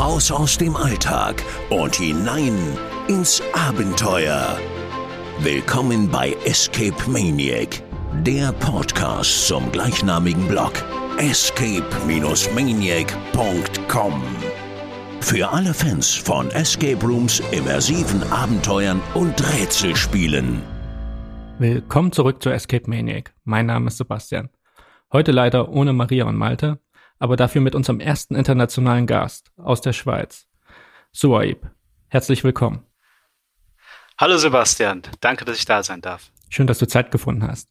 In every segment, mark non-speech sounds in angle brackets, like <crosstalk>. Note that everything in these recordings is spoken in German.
Raus aus dem Alltag und hinein ins Abenteuer. Willkommen bei Escape Maniac, der Podcast zum gleichnamigen Blog escape-maniac.com. Für alle Fans von Escape Rooms, immersiven Abenteuern und Rätselspielen. Willkommen zurück zu Escape Maniac. Mein Name ist Sebastian. Heute leider ohne Maria und Malte, aber dafür mit unserem ersten internationalen Gast aus der Schweiz. Suaib, herzlich willkommen. Hallo Sebastian, danke, dass ich da sein darf. Schön, dass du Zeit gefunden hast.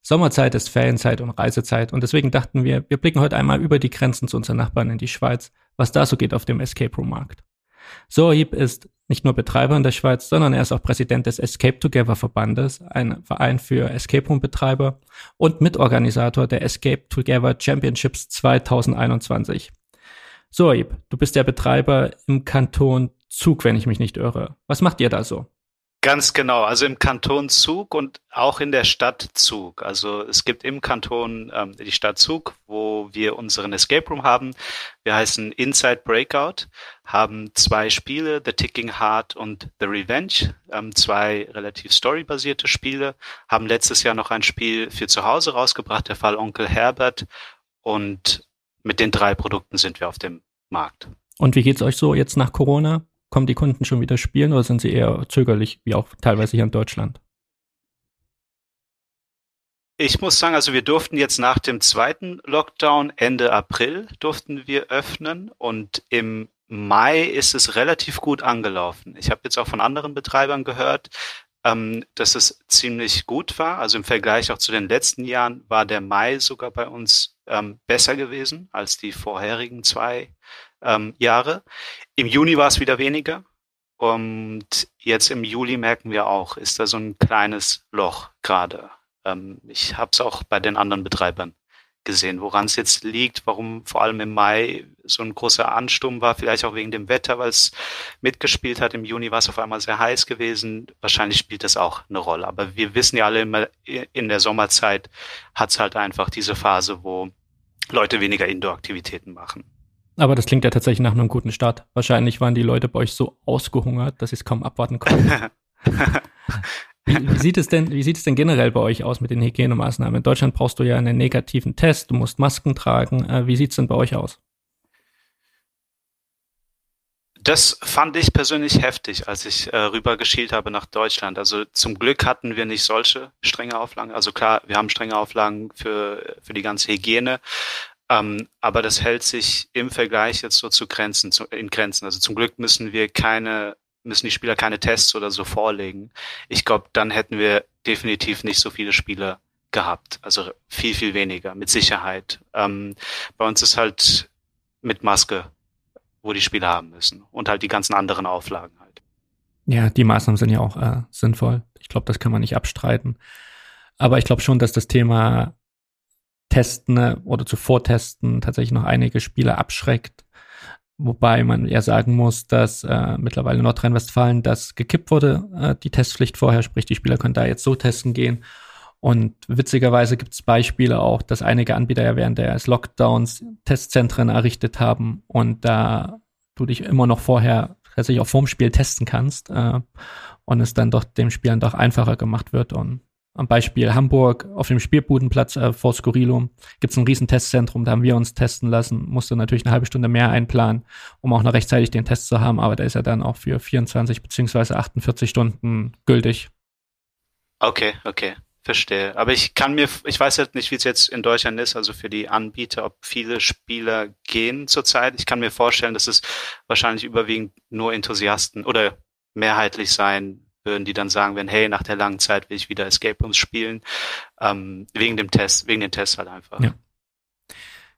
Sommerzeit ist Ferienzeit und Reisezeit und deswegen dachten wir, wir blicken heute einmal über die Grenzen zu unseren Nachbarn in die Schweiz, was da so geht auf dem Escape Room Markt. Sohib ist nicht nur Betreiber in der Schweiz, sondern er ist auch Präsident des Escape Together Verbandes, ein Verein für Escape Room Betreiber und Mitorganisator der Escape Together Championships 2021. Sohib, du bist der Betreiber im Kanton Zug, wenn ich mich nicht irre. Was macht ihr da so? Ganz genau, also im Kanton Zug und auch in der Stadt Zug. Also es gibt im Kanton ähm, die Stadt Zug, wo wir unseren Escape Room haben. Wir heißen Inside Breakout, haben zwei Spiele, The Ticking Heart und The Revenge, ähm, zwei relativ storybasierte Spiele, haben letztes Jahr noch ein Spiel für zu Hause rausgebracht, der Fall Onkel Herbert. Und mit den drei Produkten sind wir auf dem Markt. Und wie geht's euch so jetzt nach Corona? Kommen die Kunden schon wieder spielen oder sind sie eher zögerlich, wie auch teilweise hier in Deutschland? Ich muss sagen, also wir durften jetzt nach dem zweiten Lockdown Ende April durften wir öffnen und im Mai ist es relativ gut angelaufen. Ich habe jetzt auch von anderen Betreibern gehört, ähm, dass es ziemlich gut war. Also im Vergleich auch zu den letzten Jahren war der Mai sogar bei uns ähm, besser gewesen als die vorherigen zwei ähm, Jahre. Im Juni war es wieder weniger. Und jetzt im Juli merken wir auch, ist da so ein kleines Loch gerade. Ähm, ich habe es auch bei den anderen Betreibern gesehen, woran es jetzt liegt, warum vor allem im Mai so ein großer Ansturm war, vielleicht auch wegen dem Wetter, weil es mitgespielt hat. Im Juni war es auf einmal sehr heiß gewesen. Wahrscheinlich spielt das auch eine Rolle. Aber wir wissen ja alle immer, in der Sommerzeit hat es halt einfach diese Phase, wo Leute weniger Indoor-Aktivitäten machen. Aber das klingt ja tatsächlich nach einem guten Start. Wahrscheinlich waren die Leute bei euch so ausgehungert, dass sie es kaum abwarten konnten. <laughs> wie, wie, sieht es denn, wie sieht es denn generell bei euch aus mit den Hygienemaßnahmen? In Deutschland brauchst du ja einen negativen Test, du musst Masken tragen. Äh, wie sieht es denn bei euch aus? Das fand ich persönlich heftig, als ich äh, rübergeschielt habe nach Deutschland. Also zum Glück hatten wir nicht solche strenge Auflagen. Also klar, wir haben strenge Auflagen für, für die ganze Hygiene, ähm, aber das hält sich im Vergleich jetzt so zu Grenzen, zu, in Grenzen. Also zum Glück müssen wir keine, müssen die Spieler keine Tests oder so vorlegen. Ich glaube, dann hätten wir definitiv nicht so viele Spieler gehabt. Also viel, viel weniger, mit Sicherheit. Ähm, bei uns ist halt mit Maske, wo die Spieler haben müssen. Und halt die ganzen anderen Auflagen halt. Ja, die Maßnahmen sind ja auch äh, sinnvoll. Ich glaube, das kann man nicht abstreiten. Aber ich glaube schon, dass das Thema Testen ne, oder zuvor testen tatsächlich noch einige Spieler abschreckt. Wobei man eher sagen muss, dass äh, mittlerweile in Nordrhein-Westfalen das gekippt wurde, äh, die Testpflicht vorher, sprich die Spieler können da jetzt so testen gehen. Und witzigerweise gibt es Beispiele auch, dass einige Anbieter ja während des Lockdowns Testzentren errichtet haben und da du dich immer noch vorher tatsächlich auch vorm Spiel testen kannst äh, und es dann doch dem Spielern doch einfacher gemacht wird und am Beispiel Hamburg auf dem Spielbudenplatz äh, vor Skurrilum gibt es ein riesen Testzentrum, da haben wir uns testen lassen, musste natürlich eine halbe Stunde mehr einplanen, um auch noch rechtzeitig den Test zu haben, aber der ist ja dann auch für 24 beziehungsweise 48 Stunden gültig. Okay, okay, verstehe. Aber ich kann mir, ich weiß halt nicht, wie es jetzt in Deutschland ist, also für die Anbieter, ob viele Spieler gehen zurzeit. Ich kann mir vorstellen, dass es wahrscheinlich überwiegend nur Enthusiasten oder mehrheitlich sein würden, die dann sagen werden, hey, nach der langen Zeit will ich wieder Escape Rooms spielen, ähm, wegen dem Test, wegen den Tests halt einfach. Ja.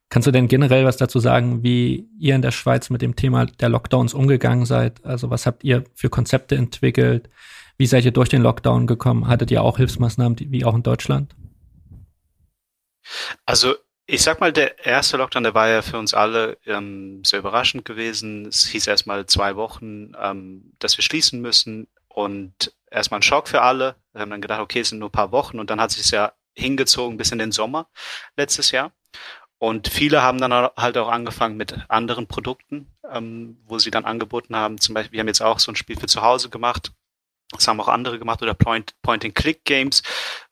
Kannst du denn generell was dazu sagen, wie ihr in der Schweiz mit dem Thema der Lockdowns umgegangen seid? Also was habt ihr für Konzepte entwickelt? Wie seid ihr durch den Lockdown gekommen? Hattet ihr auch Hilfsmaßnahmen wie auch in Deutschland? Also ich sag mal, der erste Lockdown, der war ja für uns alle ähm, sehr überraschend gewesen. Es hieß erstmal zwei Wochen, ähm, dass wir schließen müssen. Und erstmal ein Schock für alle. Wir haben dann gedacht, okay, es sind nur ein paar Wochen und dann hat sich ja hingezogen bis in den Sommer letztes Jahr. Und viele haben dann halt auch angefangen mit anderen Produkten, ähm, wo sie dann angeboten haben. Zum Beispiel, wir haben jetzt auch so ein Spiel für zu Hause gemacht. Das haben auch andere gemacht oder Point-and-Click-Games.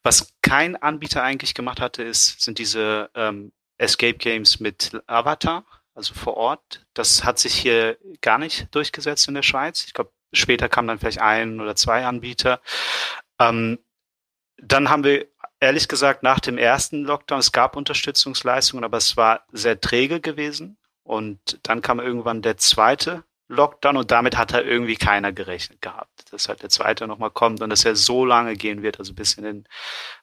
Was kein Anbieter eigentlich gemacht hatte, ist, sind diese ähm, Escape-Games mit Avatar, also vor Ort. Das hat sich hier gar nicht durchgesetzt in der Schweiz. Ich glaube, später kamen dann vielleicht ein oder zwei Anbieter. Ähm, dann haben wir ehrlich gesagt nach dem ersten Lockdown, es gab Unterstützungsleistungen, aber es war sehr träge gewesen. Und dann kam irgendwann der zweite Lockdown und damit hat halt irgendwie keiner gerechnet gehabt, dass halt der zweite nochmal kommt und dass er so lange gehen wird, also bis in den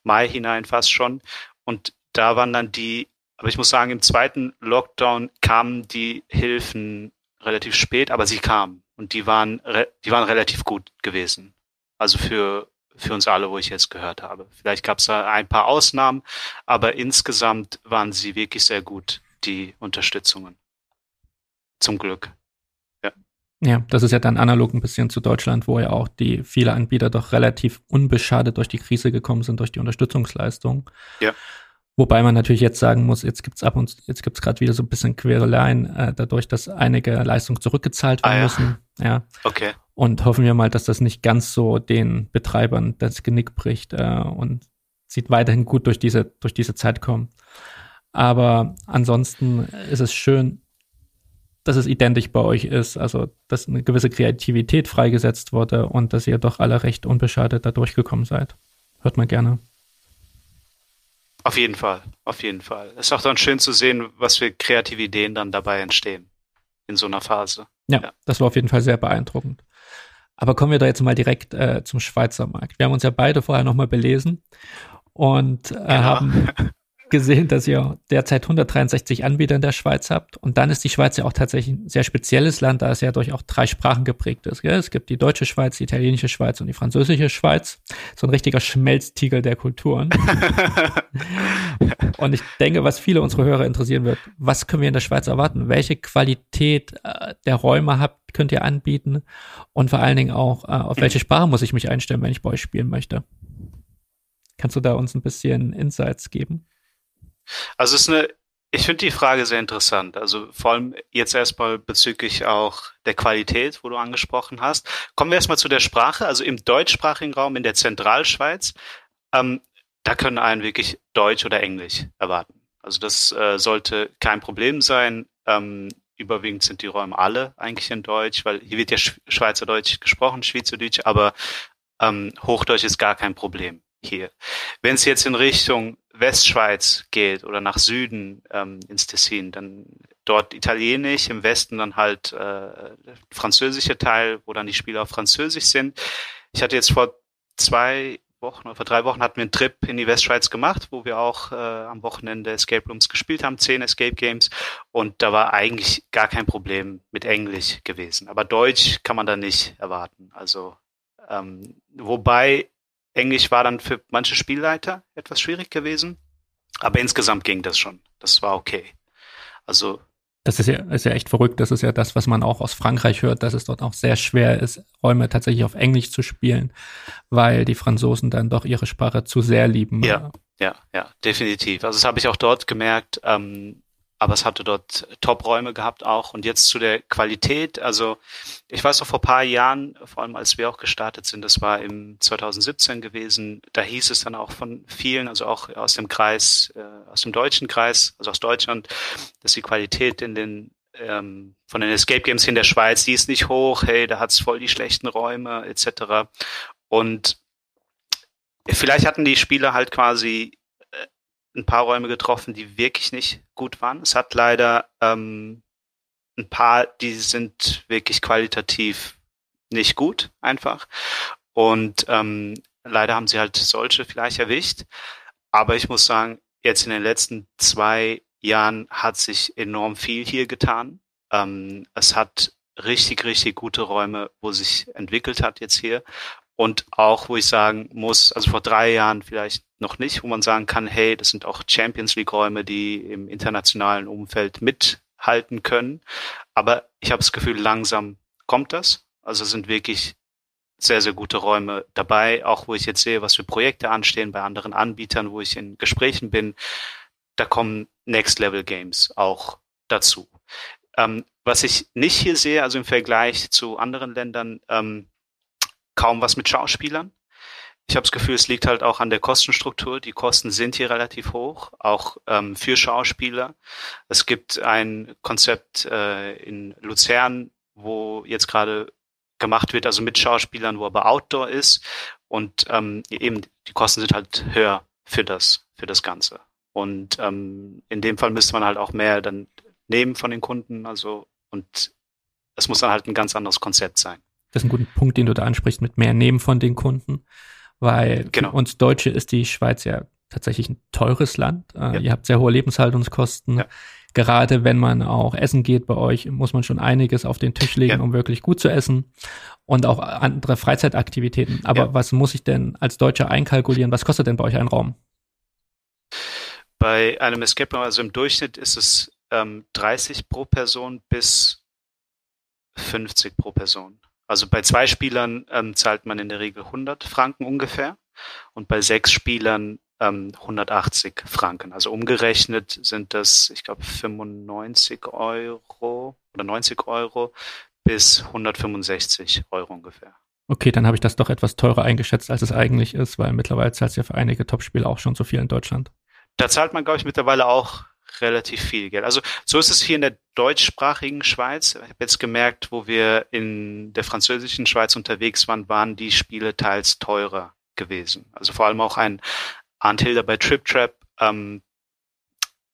Mai hinein fast schon. Und da waren dann die, aber ich muss sagen, im zweiten Lockdown kamen die Hilfen relativ spät, aber sie kamen und die waren, die waren relativ gut gewesen. Also für für uns alle, wo ich jetzt gehört habe. Vielleicht gab es da ein paar Ausnahmen, aber insgesamt waren sie wirklich sehr gut, die Unterstützungen. Zum Glück. Ja. Ja, das ist ja dann analog ein bisschen zu Deutschland, wo ja auch die viele Anbieter doch relativ unbeschadet durch die Krise gekommen sind, durch die Unterstützungsleistung. Ja. Wobei man natürlich jetzt sagen muss, jetzt gibt's ab und jetzt gibt's gerade wieder so ein bisschen Quereleien, äh, dadurch, dass einige Leistungen zurückgezahlt werden ah, ja. müssen. Ja. Okay. Und hoffen wir mal, dass das nicht ganz so den Betreibern das Genick bricht äh, und sieht weiterhin gut durch diese, durch diese Zeit kommen. Aber ansonsten ist es schön, dass es identisch bei euch ist, also dass eine gewisse Kreativität freigesetzt wurde und dass ihr doch alle recht unbeschadet da durchgekommen seid. Hört man gerne. Auf jeden Fall, auf jeden Fall. Es ist auch dann schön zu sehen, was für kreative Ideen dann dabei entstehen in so einer Phase. Ja, ja. das war auf jeden Fall sehr beeindruckend. Aber kommen wir da jetzt mal direkt äh, zum Schweizer Markt. Wir haben uns ja beide vorher nochmal belesen und äh, genau. haben <laughs> gesehen, dass ihr derzeit 163 Anbieter in der Schweiz habt. Und dann ist die Schweiz ja auch tatsächlich ein sehr spezielles Land, da es ja durch auch drei Sprachen geprägt ist. Gell? Es gibt die deutsche Schweiz, die italienische Schweiz und die französische Schweiz. So ein richtiger Schmelztiegel der Kulturen. <laughs> und ich denke, was viele unserer Hörer interessieren wird, was können wir in der Schweiz erwarten? Welche Qualität äh, der Räume habt, könnt ihr anbieten? Und vor allen Dingen auch, äh, auf welche Sprache muss ich mich einstellen, wenn ich bei euch spielen möchte? Kannst du da uns ein bisschen Insights geben? Also ist eine, ich finde die Frage sehr interessant. Also vor allem jetzt erstmal bezüglich auch der Qualität, wo du angesprochen hast. Kommen wir erstmal zu der Sprache. Also im deutschsprachigen Raum in der Zentralschweiz, ähm, da können einen wirklich Deutsch oder Englisch erwarten. Also das äh, sollte kein Problem sein. Ähm, überwiegend sind die Räume alle eigentlich in Deutsch, weil hier wird ja Schweizerdeutsch gesprochen, Schweizerdeutsch, aber ähm, Hochdeutsch ist gar kein Problem hier. Wenn es jetzt in Richtung Westschweiz geht oder nach Süden ähm, ins Tessin, dann dort Italienisch, im Westen dann halt äh, französische Teil, wo dann die Spiele auf Französisch sind. Ich hatte jetzt vor zwei Wochen oder vor drei Wochen hatten wir einen Trip in die Westschweiz gemacht, wo wir auch äh, am Wochenende Escape Rooms gespielt haben, zehn Escape Games und da war eigentlich gar kein Problem mit Englisch gewesen. Aber Deutsch kann man da nicht erwarten. Also ähm, wobei Englisch war dann für manche Spielleiter etwas schwierig gewesen, aber insgesamt ging das schon. Das war okay. Also das ist ja, ist ja echt verrückt. Das ist ja das, was man auch aus Frankreich hört, dass es dort auch sehr schwer ist, Räume tatsächlich auf Englisch zu spielen, weil die Franzosen dann doch ihre Sprache zu sehr lieben. Ja, ja, ja, definitiv. Also das habe ich auch dort gemerkt. Ähm, aber es hatte dort Top-Räume gehabt auch. Und jetzt zu der Qualität, also ich weiß noch vor paar Jahren, vor allem als wir auch gestartet sind, das war im 2017 gewesen, da hieß es dann auch von vielen, also auch aus dem Kreis, äh, aus dem deutschen Kreis, also aus Deutschland, dass die Qualität in den ähm, von den Escape Games in der Schweiz, die ist nicht hoch, hey, da hat's voll die schlechten Räume etc. Und vielleicht hatten die Spieler halt quasi ein paar Räume getroffen, die wirklich nicht gut waren. Es hat leider ähm, ein paar, die sind wirklich qualitativ nicht gut, einfach. Und ähm, leider haben sie halt solche vielleicht erwischt. Aber ich muss sagen, jetzt in den letzten zwei Jahren hat sich enorm viel hier getan. Ähm, es hat richtig, richtig gute Räume, wo sich entwickelt hat jetzt hier. Und auch, wo ich sagen muss, also vor drei Jahren vielleicht noch nicht, wo man sagen kann, hey, das sind auch Champions League Räume, die im internationalen Umfeld mithalten können. Aber ich habe das Gefühl, langsam kommt das. Also sind wirklich sehr, sehr gute Räume dabei, auch wo ich jetzt sehe, was für Projekte anstehen bei anderen Anbietern, wo ich in Gesprächen bin. da kommen Next Level Games auch dazu. Ähm, was ich nicht hier sehe, also im Vergleich zu anderen Ländern, ähm, kaum was mit Schauspielern. Ich habe das Gefühl, es liegt halt auch an der Kostenstruktur. Die Kosten sind hier relativ hoch, auch ähm, für Schauspieler. Es gibt ein Konzept äh, in Luzern, wo jetzt gerade gemacht wird, also mit Schauspielern, wo aber Outdoor ist. Und ähm, eben die Kosten sind halt höher für das, für das Ganze. Und ähm, in dem Fall müsste man halt auch mehr dann nehmen von den Kunden. Also und es muss dann halt ein ganz anderes Konzept sein. Das ist ein guter Punkt, den du da ansprichst, mit mehr nehmen von den Kunden, weil genau. uns Deutsche ist die Schweiz ja tatsächlich ein teures Land. Äh, ja. Ihr habt sehr hohe Lebenshaltungskosten. Ja. Gerade wenn man auch essen geht bei euch, muss man schon einiges auf den Tisch legen, ja. um wirklich gut zu essen und auch andere Freizeitaktivitäten. Aber was muss ich denn als Deutscher einkalkulieren? Was kostet denn bei euch ein Raum? Bei einem Escape Room, also im Durchschnitt ist es ähm, 30 pro Person bis 50 pro Person. Also bei zwei Spielern ähm, zahlt man in der Regel 100 Franken ungefähr und bei sechs Spielern ähm, 180 Franken. Also umgerechnet sind das, ich glaube, 95 Euro oder 90 Euro bis 165 Euro ungefähr. Okay, dann habe ich das doch etwas teurer eingeschätzt, als es eigentlich ist, weil mittlerweile zahlt es ja für einige Topspiele auch schon so viel in Deutschland. Da zahlt man, glaube ich, mittlerweile auch relativ viel Geld. Also so ist es hier in der deutschsprachigen Schweiz. Ich habe jetzt gemerkt, wo wir in der französischen Schweiz unterwegs waren, waren die Spiele teils teurer gewesen. Also vor allem auch ein Antilda bei Trip Trap. Ähm,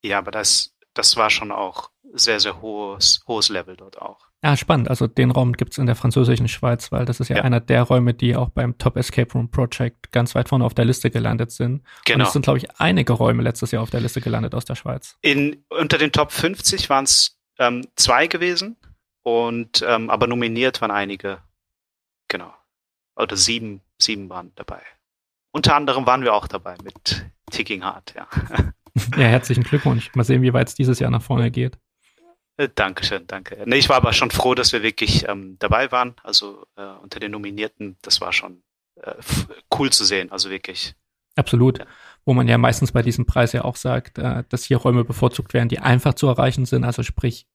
ja, aber das, das war schon auch sehr, sehr hohes, hohes Level dort auch. Ja, spannend. Also den Raum gibt's in der französischen Schweiz, weil das ist ja, ja, einer der Räume, die auch beim Top Escape Room Project ganz weit vorne auf der Liste gelandet sind. Genau. Und es sind, glaube ich, einige Räume letztes Jahr auf der Liste gelandet aus der Schweiz. In, unter den Top 50 waren es ähm, zwei gewesen und ähm, aber nominiert waren einige. Genau. Oder sieben, sieben waren dabei. Unter anderem waren wir auch dabei mit Ticking Hard, ja. <laughs> ja, herzlichen Glückwunsch. Mal sehen, wie weit es dieses Jahr nach vorne geht. Äh, Dankeschön, danke. Nee, ich war aber schon froh, dass wir wirklich ähm, dabei waren. Also äh, unter den Nominierten, das war schon äh, cool zu sehen, also wirklich. Absolut. Ja. Wo man ja meistens bei diesem Preis ja auch sagt, äh, dass hier Räume bevorzugt werden, die einfach zu erreichen sind, also sprich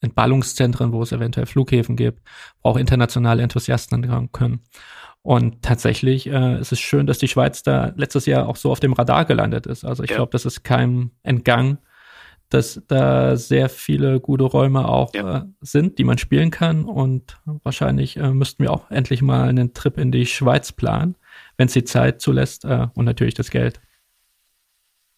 Entballungszentren, wo es eventuell Flughäfen gibt, wo auch internationale Enthusiasten ankommen können. Und tatsächlich äh, ist es schön, dass die Schweiz da letztes Jahr auch so auf dem Radar gelandet ist. Also ich ja. glaube, das ist keinem entgangen, dass da sehr viele gute Räume auch ja. äh, sind, die man spielen kann. Und wahrscheinlich äh, müssten wir auch endlich mal einen Trip in die Schweiz planen, wenn es die Zeit zulässt äh, und natürlich das Geld.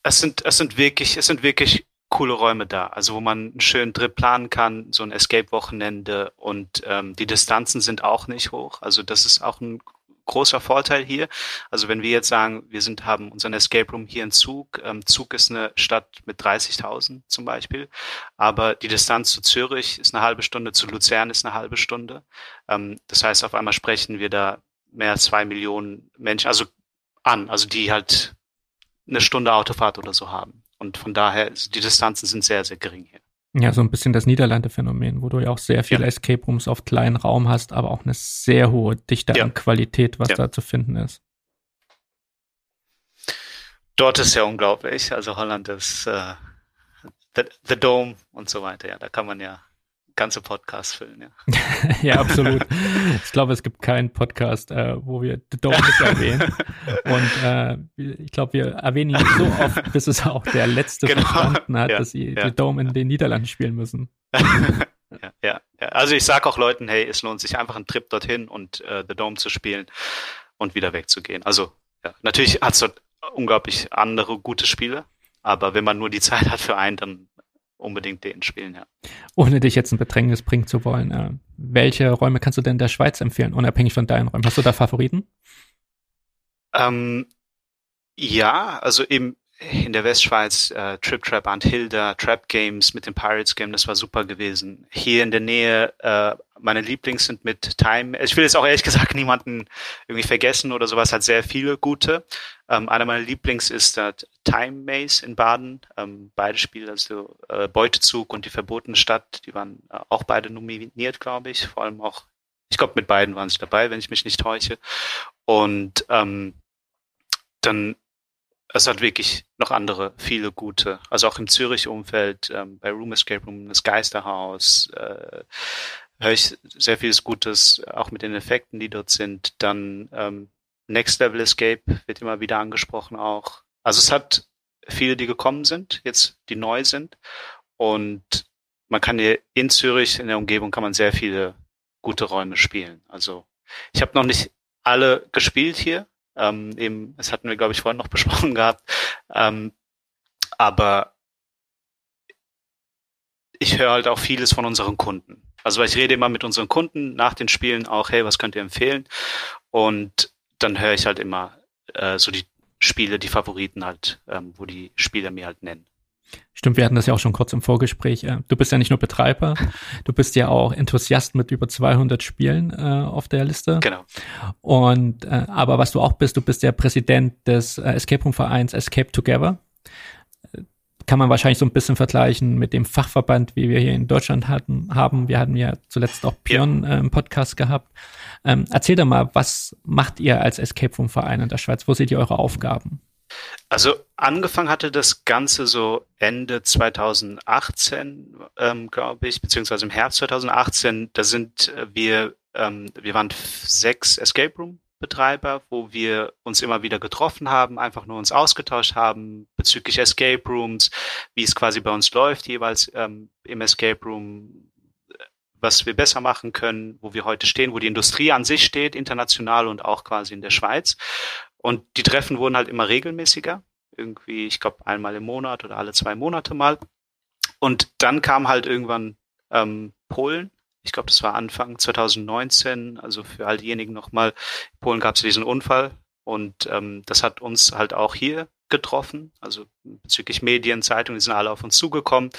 Es sind, es sind wirklich, es sind wirklich coole Räume da, also wo man einen schönen Trip planen kann, so ein Escape-Wochenende und ähm, die Distanzen sind auch nicht hoch. Also das ist auch ein großer Vorteil hier. Also wenn wir jetzt sagen, wir sind, haben unseren Escape Room hier in Zug. Ähm, Zug ist eine Stadt mit 30.000 zum Beispiel. Aber die Distanz zu Zürich ist eine halbe Stunde, zu Luzern ist eine halbe Stunde. Ähm, das heißt, auf einmal sprechen wir da mehr als zwei Millionen Menschen, also an, also die halt eine Stunde Autofahrt oder so haben. Und von daher, die Distanzen sind sehr, sehr gering hier. Ja, so ein bisschen das Niederlande-Phänomen, wo du ja auch sehr viele ja. Escape Rooms auf kleinen Raum hast, aber auch eine sehr hohe Dichte ja. an Qualität, was ja. da zu finden ist. Dort ist ja unglaublich. Also Holland ist äh, the, the Dome und so weiter. Ja, da kann man ja ganze Podcast füllen, ja. <laughs> ja, absolut. Ich glaube, es gibt keinen Podcast, äh, wo wir The Dome nicht <laughs> erwähnen. Und äh, ich glaube, wir erwähnen ihn so oft, <laughs> bis es auch der Letzte genau. verstanden hat, ja, dass sie ja. The Dome in den Niederlanden spielen müssen. ja, ja, ja. Also ich sage auch Leuten, hey, es lohnt sich einfach einen Trip dorthin und äh, The Dome zu spielen und wieder wegzugehen. Also ja, natürlich hat es dort unglaublich andere gute Spiele, aber wenn man nur die Zeit hat für einen, dann unbedingt den spielen, ja. Ohne dich jetzt in Bedrängnis bringen zu wollen, äh, welche Räume kannst du denn der Schweiz empfehlen, unabhängig von deinen Räumen? Hast du da Favoriten? Ähm, ja, also eben in der Westschweiz äh, Trip Trap and Hilda, Trap Games mit dem Pirates Game, das war super gewesen. Hier in der Nähe, äh, meine Lieblings sind mit Time. Ich will jetzt auch ehrlich gesagt <laughs> niemanden irgendwie vergessen oder sowas, hat sehr viele gute. Ähm, einer meiner Lieblings ist äh, Time Maze in Baden. Ähm, beide Spiele, also äh, Beutezug und die verbotene Stadt, die waren äh, auch beide nominiert, glaube ich. Vor allem auch, ich glaube, mit beiden waren sie dabei, wenn ich mich nicht täusche. Und ähm, dann es hat wirklich noch andere, viele gute. Also auch im Zürich-Umfeld, ähm, bei Room Escape Room, das Geisterhaus, äh, höre ich sehr vieles Gutes, auch mit den Effekten, die dort sind. Dann ähm, Next Level Escape wird immer wieder angesprochen auch. Also es hat viele, die gekommen sind, jetzt die neu sind. Und man kann hier in Zürich, in der Umgebung, kann man sehr viele gute Räume spielen. Also ich habe noch nicht alle gespielt hier, ähm, eben, das hatten wir, glaube ich, vorhin noch <laughs> besprochen gehabt. Ähm, aber ich höre halt auch vieles von unseren Kunden. Also ich rede immer mit unseren Kunden nach den Spielen auch, hey, was könnt ihr empfehlen? Und dann höre ich halt immer äh, so die Spiele, die Favoriten halt, ähm, wo die Spieler mir halt nennen. Stimmt, wir hatten das ja auch schon kurz im Vorgespräch. Äh, du bist ja nicht nur Betreiber, du bist ja auch Enthusiast mit über 200 Spielen äh, auf der Liste. Genau. Und äh, aber was du auch bist, du bist der Präsident des äh, Escape Room Vereins Escape Together. Kann man wahrscheinlich so ein bisschen vergleichen mit dem Fachverband, wie wir hier in Deutschland hatten, haben. Wir hatten ja zuletzt auch Pion ja. äh, im Podcast gehabt. Ähm, erzähl doch mal, was macht ihr als Escape Room Verein in der Schweiz? Wo seht ihr eure Aufgaben? Also angefangen hatte das Ganze so Ende 2018, ähm, glaube ich, beziehungsweise im Herbst 2018. Da sind wir, ähm, wir waren sechs Escape Room Betreiber, wo wir uns immer wieder getroffen haben, einfach nur uns ausgetauscht haben bezüglich Escape Rooms, wie es quasi bei uns läuft, jeweils ähm, im Escape Room, was wir besser machen können, wo wir heute stehen, wo die Industrie an sich steht, international und auch quasi in der Schweiz. Und die Treffen wurden halt immer regelmäßiger. Irgendwie, ich glaube, einmal im Monat oder alle zwei Monate mal. Und dann kam halt irgendwann ähm, Polen. Ich glaube, das war Anfang 2019. Also für all diejenigen nochmal, in Polen gab es diesen Unfall. Und ähm, das hat uns halt auch hier getroffen, also bezüglich Medien, Zeitungen, die sind alle auf uns zugekommen.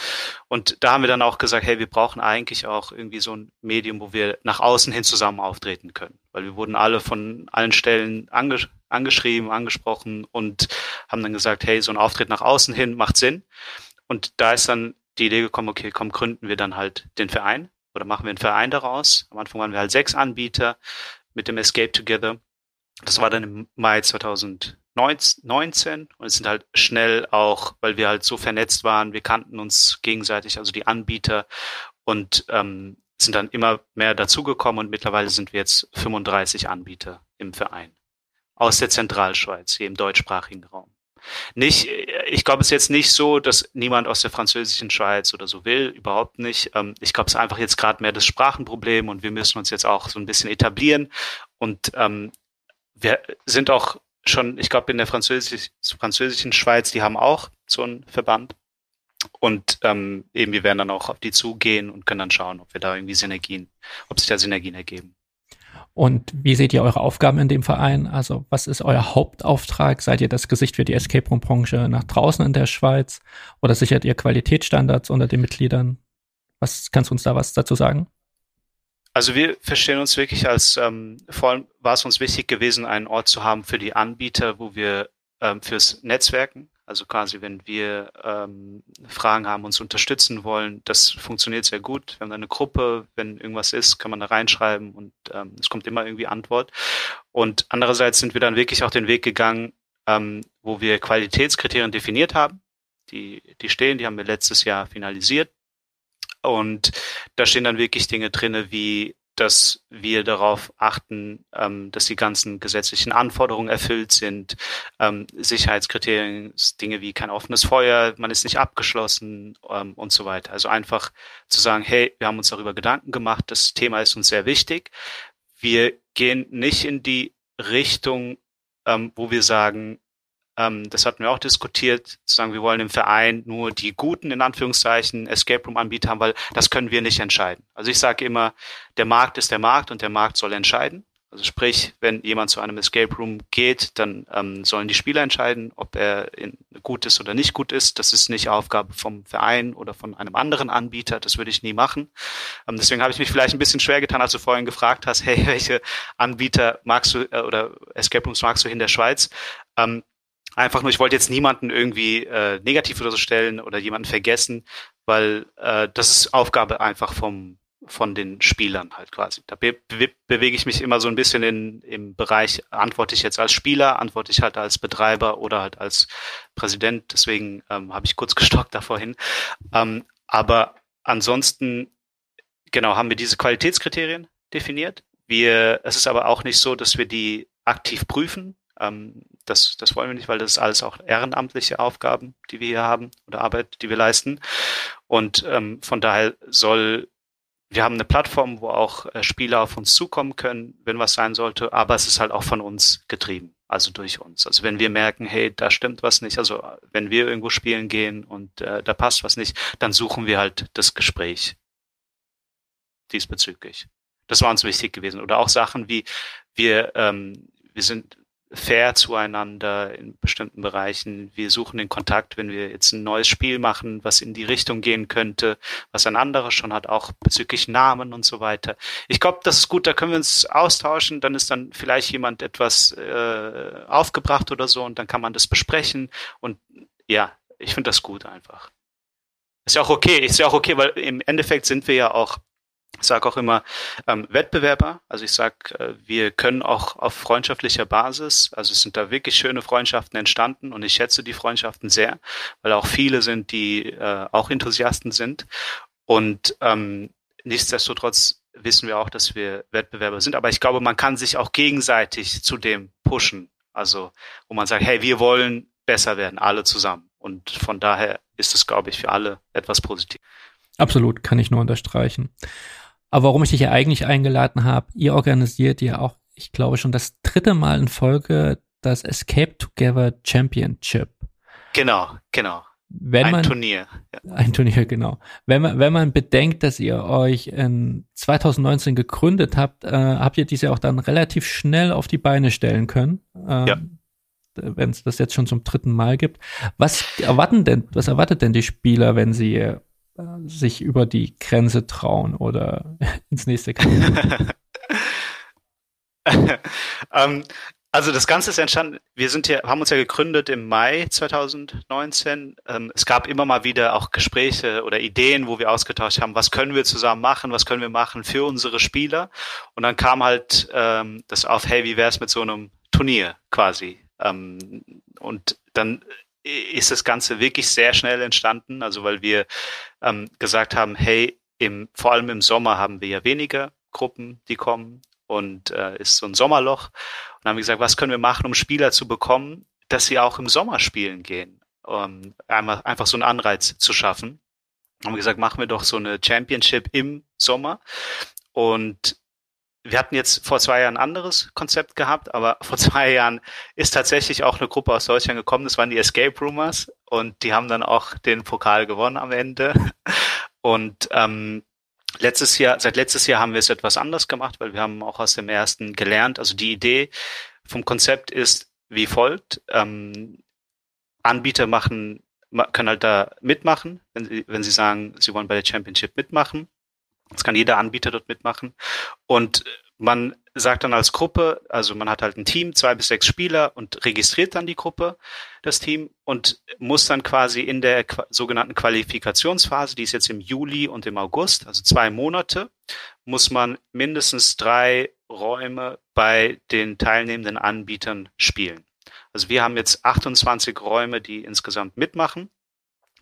Und da haben wir dann auch gesagt, hey, wir brauchen eigentlich auch irgendwie so ein Medium, wo wir nach außen hin zusammen auftreten können. Weil wir wurden alle von allen Stellen ange angeschrieben, angesprochen und haben dann gesagt, hey, so ein Auftritt nach außen hin macht Sinn. Und da ist dann die Idee gekommen, okay, komm, gründen wir dann halt den Verein oder machen wir einen Verein daraus. Am Anfang waren wir halt sechs Anbieter mit dem Escape Together. Das war dann im Mai 2019 und es sind halt schnell auch, weil wir halt so vernetzt waren, wir kannten uns gegenseitig, also die Anbieter und ähm, sind dann immer mehr dazugekommen und mittlerweile sind wir jetzt 35 Anbieter im Verein aus der Zentralschweiz, hier im deutschsprachigen Raum. Nicht, ich glaube, es ist jetzt nicht so, dass niemand aus der französischen Schweiz oder so will, überhaupt nicht. Ähm, ich glaube, es ist einfach jetzt gerade mehr das Sprachenproblem und wir müssen uns jetzt auch so ein bisschen etablieren. Und ähm, wir sind auch schon, ich glaube, in der französisch, französischen Schweiz, die haben auch so einen Verband. Und ähm, eben, wir werden dann auch auf die zugehen und können dann schauen, ob wir da irgendwie Synergien, ob sich da Synergien ergeben. Und wie seht ihr eure Aufgaben in dem Verein? Also was ist euer Hauptauftrag? Seid ihr das Gesicht für die Escape Room Branche nach draußen in der Schweiz? Oder sichert ihr Qualitätsstandards unter den Mitgliedern? Was kannst du uns da was dazu sagen? Also wir verstehen uns wirklich als, ähm, vor allem war es uns wichtig gewesen, einen Ort zu haben für die Anbieter, wo wir ähm, fürs Netzwerken also quasi, wenn wir ähm, Fragen haben, uns unterstützen wollen, das funktioniert sehr gut. Wir haben eine Gruppe, wenn irgendwas ist, kann man da reinschreiben und ähm, es kommt immer irgendwie Antwort. Und andererseits sind wir dann wirklich auch den Weg gegangen, ähm, wo wir Qualitätskriterien definiert haben. Die, die stehen, die haben wir letztes Jahr finalisiert. Und da stehen dann wirklich Dinge drinne wie dass wir darauf achten, ähm, dass die ganzen gesetzlichen Anforderungen erfüllt sind, ähm, Sicherheitskriterien, Dinge wie kein offenes Feuer, man ist nicht abgeschlossen ähm, und so weiter. Also einfach zu sagen, hey, wir haben uns darüber Gedanken gemacht, das Thema ist uns sehr wichtig. Wir gehen nicht in die Richtung, ähm, wo wir sagen, ähm, das hatten wir auch diskutiert, zu sagen, wir wollen im Verein nur die guten, in Anführungszeichen, Escape Room Anbieter haben, weil das können wir nicht entscheiden. Also ich sage immer, der Markt ist der Markt und der Markt soll entscheiden. Also sprich, wenn jemand zu einem Escape Room geht, dann ähm, sollen die Spieler entscheiden, ob er in, gut ist oder nicht gut ist. Das ist nicht Aufgabe vom Verein oder von einem anderen Anbieter. Das würde ich nie machen. Ähm, deswegen habe ich mich vielleicht ein bisschen schwer getan, als du vorhin gefragt hast, <laughs> hey, welche Anbieter magst du äh, oder Escape Rooms magst du in der Schweiz? Ähm, Einfach nur, ich wollte jetzt niemanden irgendwie äh, negativ oder so stellen oder jemanden vergessen, weil äh, das ist Aufgabe einfach vom von den Spielern halt quasi. Da be be bewege ich mich immer so ein bisschen in, im Bereich, antworte ich jetzt als Spieler, antworte ich halt als Betreiber oder halt als Präsident. Deswegen ähm, habe ich kurz <laughs> gestockt davor hin. Ähm, aber ansonsten, genau, haben wir diese Qualitätskriterien definiert. Wir, es ist aber auch nicht so, dass wir die aktiv prüfen. Ähm, das, das wollen wir nicht, weil das ist alles auch ehrenamtliche Aufgaben, die wir hier haben oder Arbeit, die wir leisten. Und ähm, von daher soll, wir haben eine Plattform, wo auch äh, Spieler auf uns zukommen können, wenn was sein sollte, aber es ist halt auch von uns getrieben, also durch uns. Also wenn wir merken, hey, da stimmt was nicht, also wenn wir irgendwo spielen gehen und äh, da passt was nicht, dann suchen wir halt das Gespräch diesbezüglich. Das war uns wichtig gewesen. Oder auch Sachen wie wir, ähm, wir sind fair zueinander in bestimmten Bereichen. Wir suchen den Kontakt, wenn wir jetzt ein neues Spiel machen, was in die Richtung gehen könnte, was ein anderer schon hat, auch bezüglich Namen und so weiter. Ich glaube, das ist gut, da können wir uns austauschen, dann ist dann vielleicht jemand etwas äh, aufgebracht oder so und dann kann man das besprechen und ja, ich finde das gut einfach. Ist ja auch okay, ist ja auch okay, weil im Endeffekt sind wir ja auch ich sage auch immer ähm, Wettbewerber. Also ich sage, äh, wir können auch auf freundschaftlicher Basis, also es sind da wirklich schöne Freundschaften entstanden und ich schätze die Freundschaften sehr, weil auch viele sind, die äh, auch Enthusiasten sind. Und ähm, nichtsdestotrotz wissen wir auch, dass wir Wettbewerber sind. Aber ich glaube, man kann sich auch gegenseitig zu dem pushen. Also wo man sagt, hey, wir wollen besser werden, alle zusammen. Und von daher ist es, glaube ich, für alle etwas positiv. Absolut, kann ich nur unterstreichen. Aber warum ich dich ja eigentlich eingeladen habe, ihr organisiert ja auch, ich glaube schon das dritte Mal in Folge das Escape Together Championship. Genau, genau. Wenn ein man, Turnier. Ja. Ein Turnier, genau. Wenn man, wenn man bedenkt, dass ihr euch in 2019 gegründet habt, äh, habt ihr diese auch dann relativ schnell auf die Beine stellen können. Ähm, ja. Wenn es das jetzt schon zum dritten Mal gibt. Was erwarten denn, was erwartet denn die Spieler, wenn sie sich über die Grenze trauen oder <laughs> ins nächste Kapitel? <laughs> ähm, also das Ganze ist entstanden, wir sind hier, haben uns ja gegründet im Mai 2019. Ähm, es gab immer mal wieder auch Gespräche oder Ideen, wo wir ausgetauscht haben, was können wir zusammen machen, was können wir machen für unsere Spieler. Und dann kam halt ähm, das auf, hey, wie wär's mit so einem Turnier quasi? Ähm, und dann ist das Ganze wirklich sehr schnell entstanden, also weil wir ähm, gesagt haben, hey, im, vor allem im Sommer haben wir ja weniger Gruppen, die kommen und äh, ist so ein Sommerloch. Und dann haben wir gesagt, was können wir machen, um Spieler zu bekommen, dass sie auch im Sommer spielen gehen, um einmal, einfach so einen Anreiz zu schaffen. Haben wir gesagt, machen wir doch so eine Championship im Sommer. Und wir hatten jetzt vor zwei Jahren ein anderes Konzept gehabt, aber <laughs> vor zwei Jahren ist tatsächlich auch eine Gruppe aus Deutschland gekommen, das waren die Escape Rumors und die haben dann auch den Pokal gewonnen am Ende. <laughs> Und ähm, letztes Jahr, seit letztes Jahr haben wir es etwas anders gemacht, weil wir haben auch aus dem ersten gelernt. Also die Idee vom Konzept ist wie folgt. Ähm, Anbieter machen, können halt da mitmachen, wenn sie, wenn sie sagen, sie wollen bei der Championship mitmachen. Das kann jeder Anbieter dort mitmachen. Und man sagt dann als Gruppe, also man hat halt ein Team, zwei bis sechs Spieler und registriert dann die Gruppe, das Team, und muss dann quasi in der sogenannten Qualifikationsphase, die ist jetzt im Juli und im August, also zwei Monate, muss man mindestens drei Räume bei den teilnehmenden Anbietern spielen. Also wir haben jetzt 28 Räume, die insgesamt mitmachen.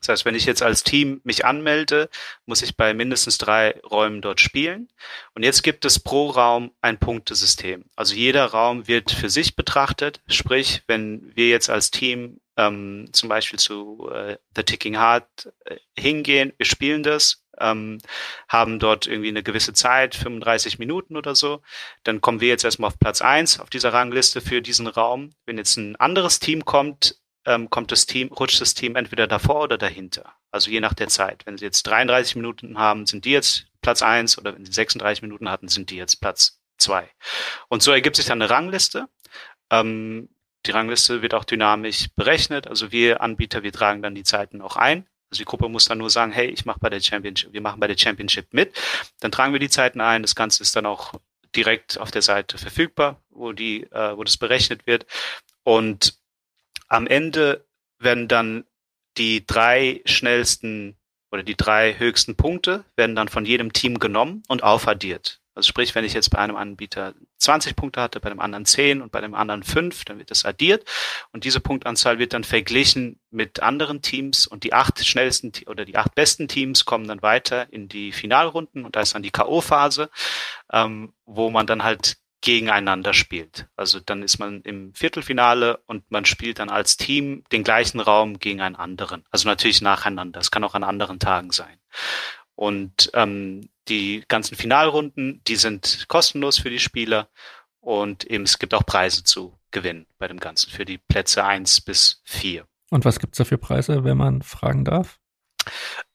Das heißt, wenn ich jetzt als Team mich anmelde, muss ich bei mindestens drei Räumen dort spielen. Und jetzt gibt es pro Raum ein Punktesystem. Also jeder Raum wird für sich betrachtet. Sprich, wenn wir jetzt als Team ähm, zum Beispiel zu äh, The Ticking Heart äh, hingehen, wir spielen das, ähm, haben dort irgendwie eine gewisse Zeit, 35 Minuten oder so. Dann kommen wir jetzt erstmal auf Platz eins auf dieser Rangliste für diesen Raum. Wenn jetzt ein anderes Team kommt, ähm, kommt das Team, rutscht das Team entweder davor oder dahinter. Also je nach der Zeit. Wenn sie jetzt 33 Minuten haben, sind die jetzt Platz eins oder wenn sie 36 Minuten hatten, sind die jetzt Platz zwei. Und so ergibt sich dann eine Rangliste. Ähm, die Rangliste wird auch dynamisch berechnet. Also wir Anbieter, wir tragen dann die Zeiten auch ein. Also die Gruppe muss dann nur sagen, hey, ich mache bei der Championship, wir machen bei der Championship mit. Dann tragen wir die Zeiten ein. Das Ganze ist dann auch direkt auf der Seite verfügbar, wo die, äh, wo das berechnet wird. Und am Ende werden dann die drei schnellsten oder die drei höchsten Punkte werden dann von jedem Team genommen und aufaddiert. Also sprich, wenn ich jetzt bei einem Anbieter 20 Punkte hatte, bei dem anderen 10 und bei dem anderen 5, dann wird das addiert und diese Punktanzahl wird dann verglichen mit anderen Teams und die acht schnellsten oder die acht besten Teams kommen dann weiter in die Finalrunden und da ist dann die K.O.-Phase, ähm, wo man dann halt gegeneinander spielt. Also dann ist man im Viertelfinale und man spielt dann als Team den gleichen Raum gegen einen anderen. Also natürlich nacheinander. Das kann auch an anderen Tagen sein. Und ähm, die ganzen Finalrunden, die sind kostenlos für die Spieler und eben es gibt auch Preise zu gewinnen bei dem Ganzen für die Plätze eins bis vier. Und was gibt's da für Preise, wenn man fragen darf?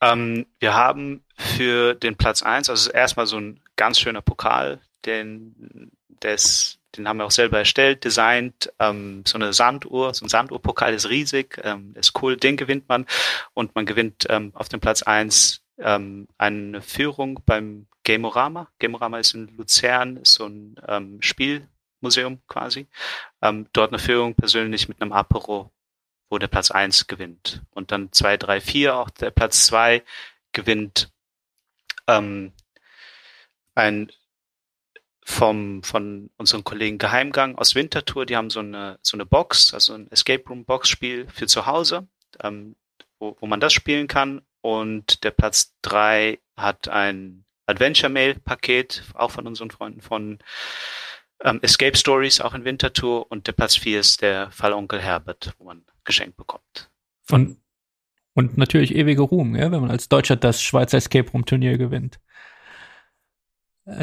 Ähm, wir haben für den Platz eins, also erstmal so ein ganz schöner Pokal, den des, den haben wir auch selber erstellt, designt, ähm, so eine Sanduhr, so ein Sanduhrpokal ist riesig, ähm, ist cool, den gewinnt man und man gewinnt ähm, auf dem Platz eins ähm, eine Führung beim Gamorama. Gamorama ist in Luzern, ist so ein ähm, Spielmuseum quasi. Ähm, dort eine Führung persönlich mit einem Apero, wo der Platz eins gewinnt. Und dann zwei, drei, vier, auch der Platz zwei gewinnt ähm, ein vom, von unseren Kollegen Geheimgang aus Winterthur. Die haben so eine, so eine Box, also ein Escape Room Box Spiel für zu Hause, ähm, wo, wo man das spielen kann. Und der Platz drei hat ein Adventure Mail Paket, auch von unseren Freunden von ähm, Escape Stories, auch in Winterthur. Und der Platz vier ist der Fall Onkel Herbert, wo man geschenkt bekommt. Und, und natürlich ewige Ruhm, ja, wenn man als Deutscher das Schweizer Escape Room Turnier gewinnt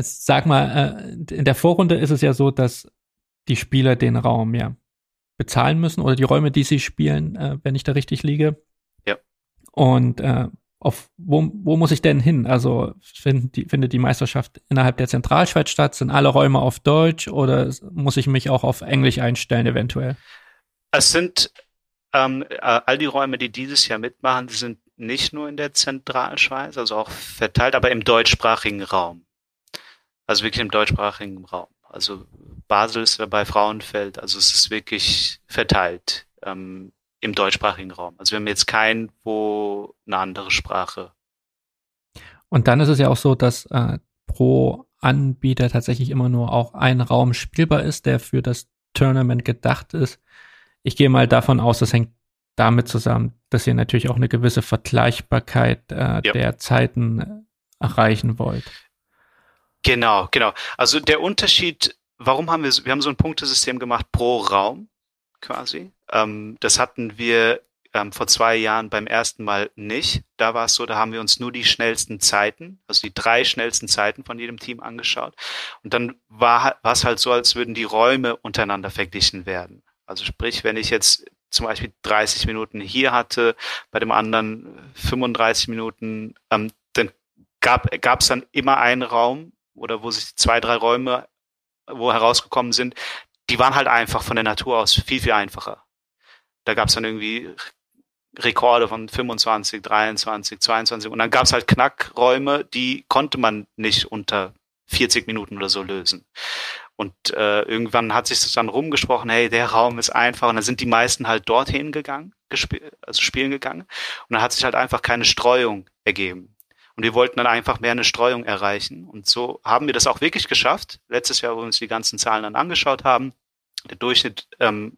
sag mal, äh, in der Vorrunde ist es ja so, dass die Spieler den Raum ja bezahlen müssen oder die Räume, die sie spielen, äh, wenn ich da richtig liege. Ja. Und äh, auf wo, wo muss ich denn hin? Also find die, findet die Meisterschaft innerhalb der Zentralschweiz statt? Sind alle Räume auf Deutsch oder muss ich mich auch auf Englisch einstellen eventuell? Es sind ähm, all die Räume, die dieses Jahr mitmachen, die sind nicht nur in der Zentralschweiz, also auch verteilt, aber im deutschsprachigen Raum. Also wirklich im deutschsprachigen Raum. Also Basel ist dabei, Frauenfeld, also es ist wirklich verteilt ähm, im deutschsprachigen Raum. Also wir haben jetzt keinen, wo eine andere Sprache. Und dann ist es ja auch so, dass äh, pro Anbieter tatsächlich immer nur auch ein Raum spielbar ist, der für das Tournament gedacht ist. Ich gehe mal davon aus, das hängt damit zusammen, dass ihr natürlich auch eine gewisse Vergleichbarkeit äh, ja. der Zeiten äh, erreichen wollt. Genau, genau. Also der Unterschied, warum haben wir, wir haben so ein Punktesystem gemacht pro Raum quasi. Ähm, das hatten wir ähm, vor zwei Jahren beim ersten Mal nicht. Da war es so, da haben wir uns nur die schnellsten Zeiten, also die drei schnellsten Zeiten von jedem Team angeschaut. Und dann war, es halt so, als würden die Räume untereinander verglichen werden. Also sprich, wenn ich jetzt zum Beispiel 30 Minuten hier hatte, bei dem anderen 35 Minuten, ähm, dann gab es dann immer einen Raum, oder wo sich zwei, drei Räume, wo herausgekommen sind, die waren halt einfach von der Natur aus viel, viel einfacher. Da gab es dann irgendwie Rekorde von 25, 23, 22 und dann gab es halt Knackräume, die konnte man nicht unter 40 Minuten oder so lösen. Und äh, irgendwann hat sich das dann rumgesprochen, hey, der Raum ist einfach. Und dann sind die meisten halt dorthin gegangen, also spielen gegangen. Und dann hat sich halt einfach keine Streuung ergeben. Und wir wollten dann einfach mehr eine Streuung erreichen. Und so haben wir das auch wirklich geschafft. Letztes Jahr, wo wir uns die ganzen Zahlen dann angeschaut haben, der Durchschnitt ähm,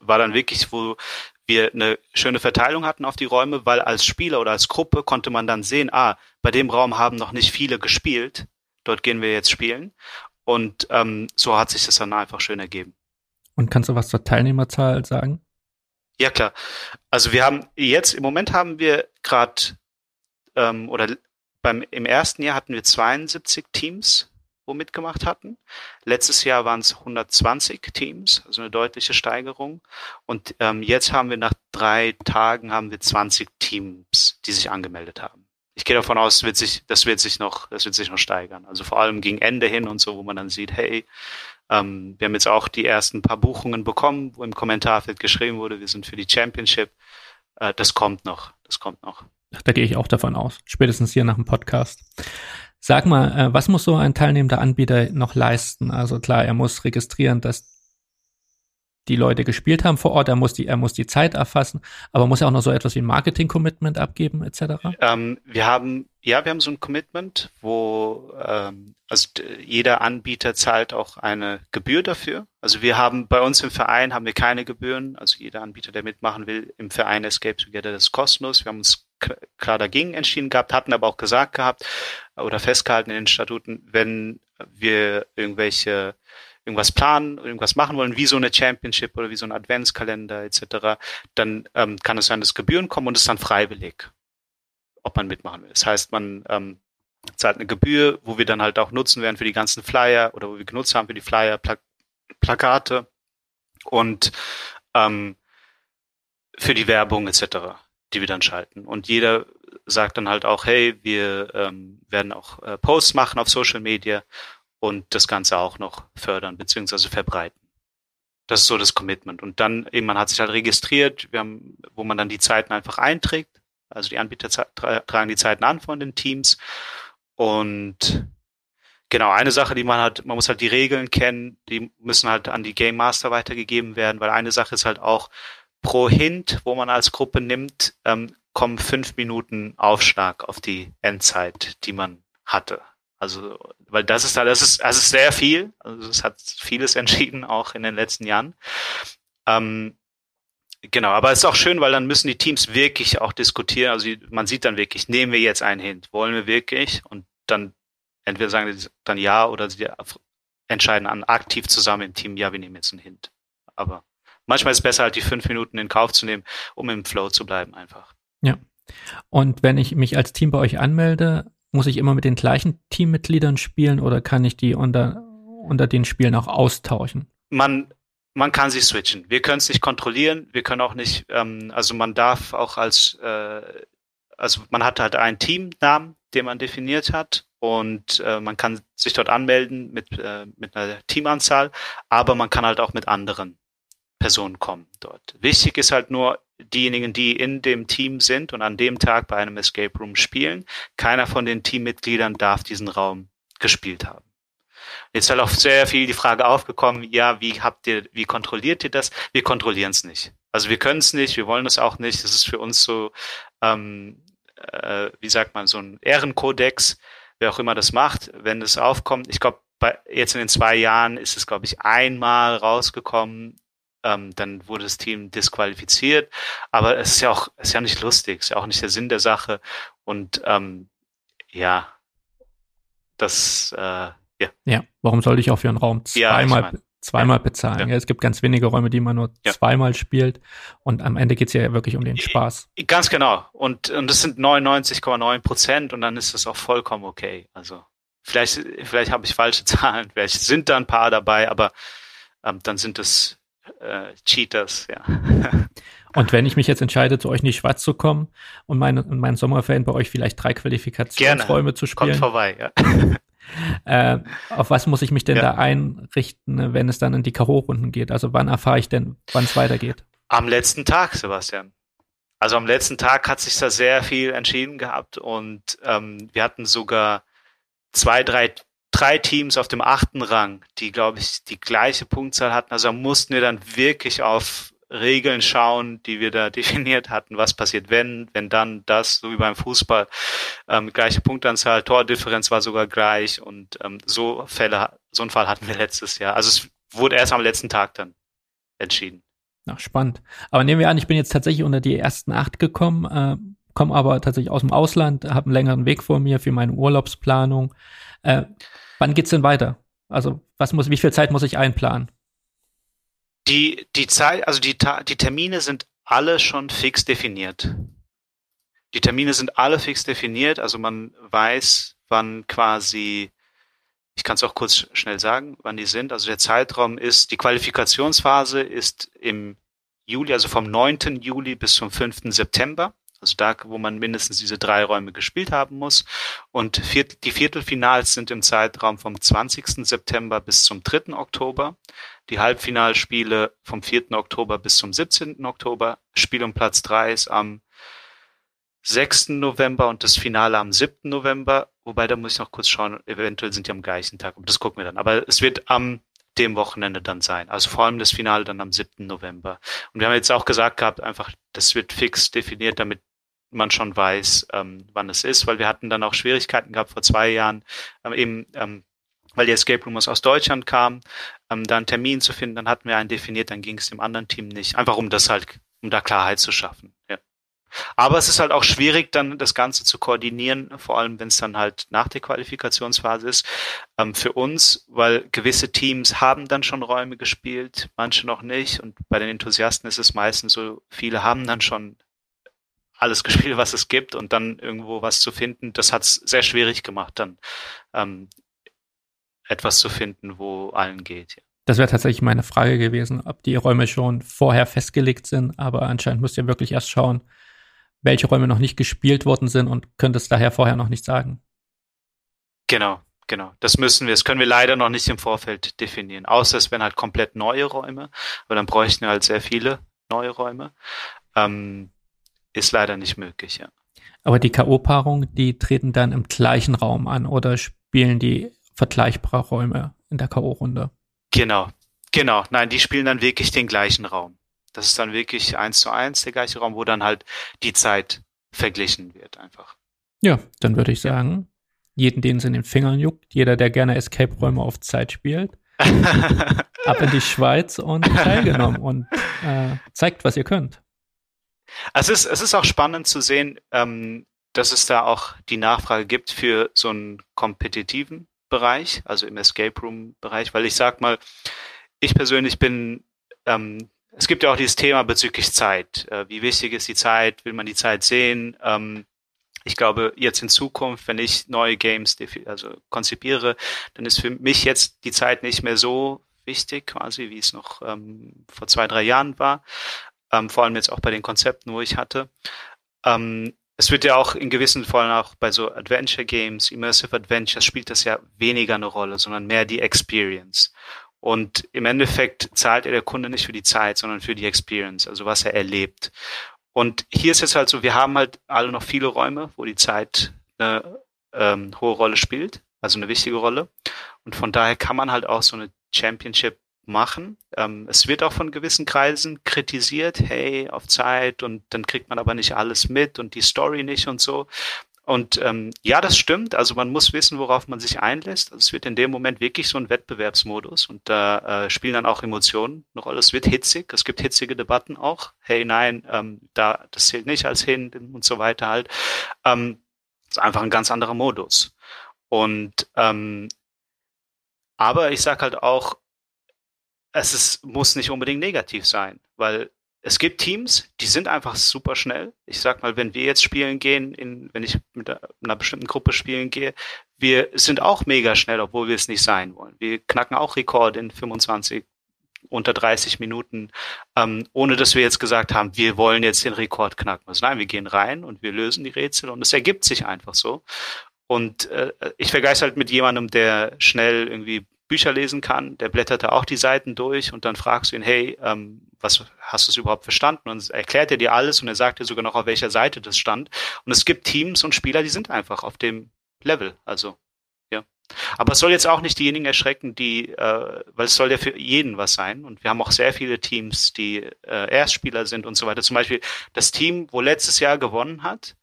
war dann wirklich, wo wir eine schöne Verteilung hatten auf die Räume, weil als Spieler oder als Gruppe konnte man dann sehen, ah, bei dem Raum haben noch nicht viele gespielt, dort gehen wir jetzt spielen. Und ähm, so hat sich das dann einfach schön ergeben. Und kannst du was zur Teilnehmerzahl sagen? Ja, klar. Also wir haben jetzt, im Moment haben wir gerade ähm, oder beim, im ersten Jahr hatten wir 72 Teams, wo mitgemacht hatten. Letztes Jahr waren es 120 Teams, also eine deutliche Steigerung. Und ähm, jetzt haben wir nach drei Tagen haben wir 20 Teams, die sich angemeldet haben. Ich gehe davon aus, wird sich, das wird sich noch, das wird sich noch steigern. Also vor allem gegen Ende hin und so, wo man dann sieht, hey, ähm, wir haben jetzt auch die ersten paar Buchungen bekommen, wo im Kommentarfeld geschrieben wurde, wir sind für die Championship. Äh, das kommt noch, das kommt noch. Da gehe ich auch davon aus. Spätestens hier nach dem Podcast. Sag mal, äh, was muss so ein teilnehmender Anbieter noch leisten? Also klar, er muss registrieren, dass die Leute gespielt haben vor Ort, er muss die, er muss die Zeit erfassen, aber muss er auch noch so etwas wie ein Marketing-Commitment abgeben, etc.? Ähm, wir haben, ja, wir haben so ein Commitment, wo ähm, also jeder Anbieter zahlt auch eine Gebühr dafür. Also wir haben bei uns im Verein haben wir keine Gebühren. Also jeder Anbieter, der mitmachen will, im Verein Escape Together, das ist kostenlos. Wir haben uns klar dagegen entschieden gehabt, hatten aber auch gesagt gehabt oder festgehalten in den Statuten, wenn wir irgendwelche irgendwas planen, irgendwas machen wollen, wie so eine Championship oder wie so ein Adventskalender etc., dann ähm, kann es sein, dass Gebühren kommen und es ist dann freiwillig, ob man mitmachen will. Das heißt, man ähm, zahlt eine Gebühr, wo wir dann halt auch nutzen werden für die ganzen Flyer oder wo wir genutzt haben für die Flyer, Pla Plakate und ähm, für die Werbung etc., die wir dann schalten. Und jeder sagt dann halt auch, hey, wir ähm, werden auch äh, Posts machen auf Social Media und das Ganze auch noch fördern bzw. verbreiten. Das ist so das Commitment. Und dann eben, man hat sich halt registriert, wir haben, wo man dann die Zeiten einfach einträgt. Also die Anbieter tragen die Zeiten an von den Teams. Und genau, eine Sache, die man hat, man muss halt die Regeln kennen, die müssen halt an die Game Master weitergegeben werden, weil eine Sache ist halt auch pro Hint, wo man als Gruppe nimmt, ähm, kommen fünf Minuten Aufschlag auf die Endzeit, die man hatte. Also, weil das ist da, das ist, das ist sehr viel. Also es hat vieles <laughs> entschieden, auch in den letzten Jahren. Ähm, genau, aber es ist auch schön, weil dann müssen die Teams wirklich auch diskutieren. Also man sieht dann wirklich, nehmen wir jetzt einen hin, wollen wir wirklich? Und dann entweder sagen sie dann ja oder sie entscheiden an aktiv zusammen im Team, ja, wir nehmen jetzt einen Hint. Aber manchmal ist es besser, halt die fünf Minuten in Kauf zu nehmen, um im Flow zu bleiben einfach. Ja. Und wenn ich mich als Team bei euch anmelde, muss ich immer mit den gleichen Teammitgliedern spielen oder kann ich die unter, unter den Spielen auch austauschen? Man, man kann sie switchen. Wir können es nicht kontrollieren. Wir können auch nicht, ähm, also man darf auch als, äh, also man hat halt einen Teamnamen, den man definiert hat und äh, man kann sich dort anmelden mit, äh, mit einer Teamanzahl, aber man kann halt auch mit anderen Personen kommen dort. Wichtig ist halt nur, diejenigen, die in dem Team sind und an dem Tag bei einem Escape Room spielen, keiner von den Teammitgliedern darf diesen Raum gespielt haben. Jetzt ist halt auch sehr viel die Frage aufgekommen, ja, wie habt ihr, wie kontrolliert ihr das? Wir kontrollieren es nicht. Also wir können es nicht, wir wollen es auch nicht. Das ist für uns so, ähm, äh, wie sagt man, so ein Ehrenkodex, wer auch immer das macht, wenn es aufkommt. Ich glaube, jetzt in den zwei Jahren ist es, glaube ich, einmal rausgekommen, ähm, dann wurde das Team disqualifiziert. Aber es ist ja auch, es ist ja nicht lustig, es ist ja auch nicht der Sinn der Sache. Und ähm, ja, das, äh, ja. Ja, warum sollte ich auch für einen Raum zweimal, ja, ich mein, zweimal ja, bezahlen? Ja. ja. es gibt ganz wenige Räume, die man nur zweimal spielt. Und am Ende geht's ja wirklich um den Spaß. Ganz genau. Und, und das sind 99,9 Prozent und dann ist das auch vollkommen okay. Also vielleicht, vielleicht habe ich falsche <laughs> Zahlen, vielleicht sind da ein paar dabei, aber ähm, dann sind es äh, Cheaters, ja. <laughs> Und wenn ich mich jetzt entscheide, zu euch in die Schweiz zu kommen und meine, und meinen Sommerferien bei euch vielleicht drei Qualifikationsräume zu spielen. Kommt vorbei, ja. <laughs> äh, auf was muss ich mich denn ja. da einrichten, wenn es dann in die K.O.-Runden geht? Also wann erfahre ich denn, wann es weitergeht? Am letzten Tag, Sebastian. Also am letzten Tag hat sich da sehr viel entschieden gehabt und ähm, wir hatten sogar zwei, drei drei Teams auf dem achten Rang, die, glaube ich, die gleiche Punktzahl hatten. Also mussten wir dann wirklich auf Regeln schauen, die wir da <laughs> definiert hatten. Was passiert, wenn, wenn dann das, so wie beim Fußball, ähm, gleiche Punktanzahl, Tordifferenz war sogar gleich und ähm, so Fälle, so einen Fall hatten wir letztes Jahr. Also es wurde erst am letzten Tag dann entschieden. Ach, spannend. Aber nehmen wir an, ich bin jetzt tatsächlich unter die ersten acht gekommen, äh, komme aber tatsächlich aus dem Ausland, habe einen längeren Weg vor mir für meine Urlaubsplanung. Äh, Wann geht's denn weiter? Also, was muss, wie viel Zeit muss ich einplanen? Die, die Zeit, also die, die Termine sind alle schon fix definiert. Die Termine sind alle fix definiert, also man weiß, wann quasi, ich kann es auch kurz schnell sagen, wann die sind. Also der Zeitraum ist, die Qualifikationsphase ist im Juli, also vom 9. Juli bis zum 5. September. Also da, wo man mindestens diese drei Räume gespielt haben muss. Und die Viertelfinals sind im Zeitraum vom 20. September bis zum 3. Oktober. Die Halbfinalspiele vom 4. Oktober bis zum 17. Oktober. Spiel um Platz 3 ist am 6. November und das Finale am 7. November. Wobei, da muss ich noch kurz schauen, eventuell sind die am gleichen Tag. Das gucken wir dann. Aber es wird am dem Wochenende dann sein. Also vor allem das Finale dann am 7. November. Und wir haben jetzt auch gesagt gehabt, einfach, das wird fix definiert, damit man schon weiß, ähm, wann es ist, weil wir hatten dann auch Schwierigkeiten gehabt vor zwei Jahren, ähm, eben ähm, weil die Escape Roomers aus Deutschland kamen, ähm, da einen Termin zu finden, dann hatten wir einen definiert, dann ging es dem anderen Team nicht. Einfach um das halt, um da Klarheit zu schaffen. Ja. Aber es ist halt auch schwierig, dann das Ganze zu koordinieren, vor allem wenn es dann halt nach der Qualifikationsphase ist. Ähm, für uns, weil gewisse Teams haben dann schon Räume gespielt, manche noch nicht. Und bei den Enthusiasten ist es meistens so, viele haben dann schon alles <laughs> gespielt, was es gibt und dann irgendwo was zu finden, das hat es sehr schwierig gemacht, dann ähm, etwas zu finden, wo allen geht. Ja. Das wäre tatsächlich meine Frage gewesen, ob die Räume schon vorher festgelegt sind, aber anscheinend müsst ihr wirklich erst schauen, welche Räume noch nicht gespielt worden sind und könnt es daher vorher noch nicht sagen. Genau, genau. Das müssen wir, das können wir leider noch nicht im Vorfeld definieren. Außer es wären halt komplett neue Räume, aber dann bräuchten wir halt sehr viele neue Räume. Ähm, ist leider nicht möglich, ja. Aber die K.O.-Paarung, die treten dann im gleichen Raum an oder spielen die vergleichbare Räume in der K.O.-Runde? Genau, genau. Nein, die spielen dann wirklich den gleichen Raum. Das ist dann wirklich eins zu eins der gleiche Raum, wo dann halt die Zeit verglichen wird einfach. Ja, dann würde ich sagen, jeden, den es in den Fingern juckt, jeder, der gerne Escape-Räume auf Zeit spielt, <laughs> ab in die Schweiz und teilgenommen und äh, zeigt, was ihr könnt. Es ist, es ist auch spannend zu sehen, ähm, dass es da auch die Nachfrage gibt für so einen kompetitiven Bereich, also im Escape Room Bereich, weil ich sag mal, ich persönlich bin ähm, es gibt ja auch dieses Thema bezüglich Zeit. Äh, wie wichtig ist die Zeit? Will man die Zeit sehen? Ähm, ich glaube, jetzt in Zukunft, wenn ich neue Games also konzipiere, dann ist für mich jetzt die Zeit nicht mehr so wichtig, quasi, wie es noch ähm, vor zwei, drei Jahren war. Ähm, vor allem jetzt auch bei den Konzepten, wo ich hatte. Ähm, es wird ja auch in gewissen Fällen auch bei so Adventure Games, Immersive Adventures spielt das ja weniger eine Rolle, sondern mehr die Experience. Und im Endeffekt zahlt er der Kunde nicht für die Zeit, sondern für die Experience, also was er erlebt. Und hier ist es halt so, wir haben halt alle noch viele Räume, wo die Zeit eine ähm, hohe Rolle spielt, also eine wichtige Rolle. Und von daher kann man halt auch so eine Championship machen. Ähm, es wird auch von gewissen Kreisen kritisiert, hey, auf Zeit und dann kriegt man aber nicht alles mit und die Story nicht und so. Und ähm, ja, das stimmt. Also man muss wissen, worauf man sich einlässt. Also es wird in dem Moment wirklich so ein Wettbewerbsmodus und da äh, spielen dann auch Emotionen eine Rolle. Es wird hitzig, es gibt hitzige Debatten auch. Hey, nein, ähm, da das zählt nicht als hin und so weiter halt. Ähm, ist einfach ein ganz anderer Modus. Und ähm, aber ich sag halt auch, es ist, muss nicht unbedingt negativ sein, weil es gibt Teams, die sind einfach super schnell. Ich sag mal, wenn wir jetzt spielen gehen, in, wenn ich mit einer bestimmten Gruppe spielen gehe, wir sind auch mega schnell, obwohl wir es nicht sein wollen. Wir knacken auch Rekord in 25 unter 30 Minuten, ähm, ohne dass wir jetzt gesagt haben, wir wollen jetzt den Rekord knacken. Also nein, wir gehen rein und wir lösen die Rätsel und es ergibt sich einfach so. Und äh, ich vergleiche halt mit jemandem, der schnell irgendwie Bücher lesen kann, der blättert da auch die Seiten durch und dann fragst du ihn, hey, ähm, was hast du es überhaupt verstanden? Und erklärt er dir alles und er sagt dir sogar noch, auf welcher Seite das stand. Und es gibt Teams und Spieler, die sind einfach auf dem Level. Also, ja. Aber es soll jetzt auch nicht diejenigen erschrecken, die, äh, weil es soll ja für jeden was sein. Und wir haben auch sehr viele Teams, die äh, Erstspieler sind und so weiter. Zum Beispiel das Team, wo letztes Jahr gewonnen hat,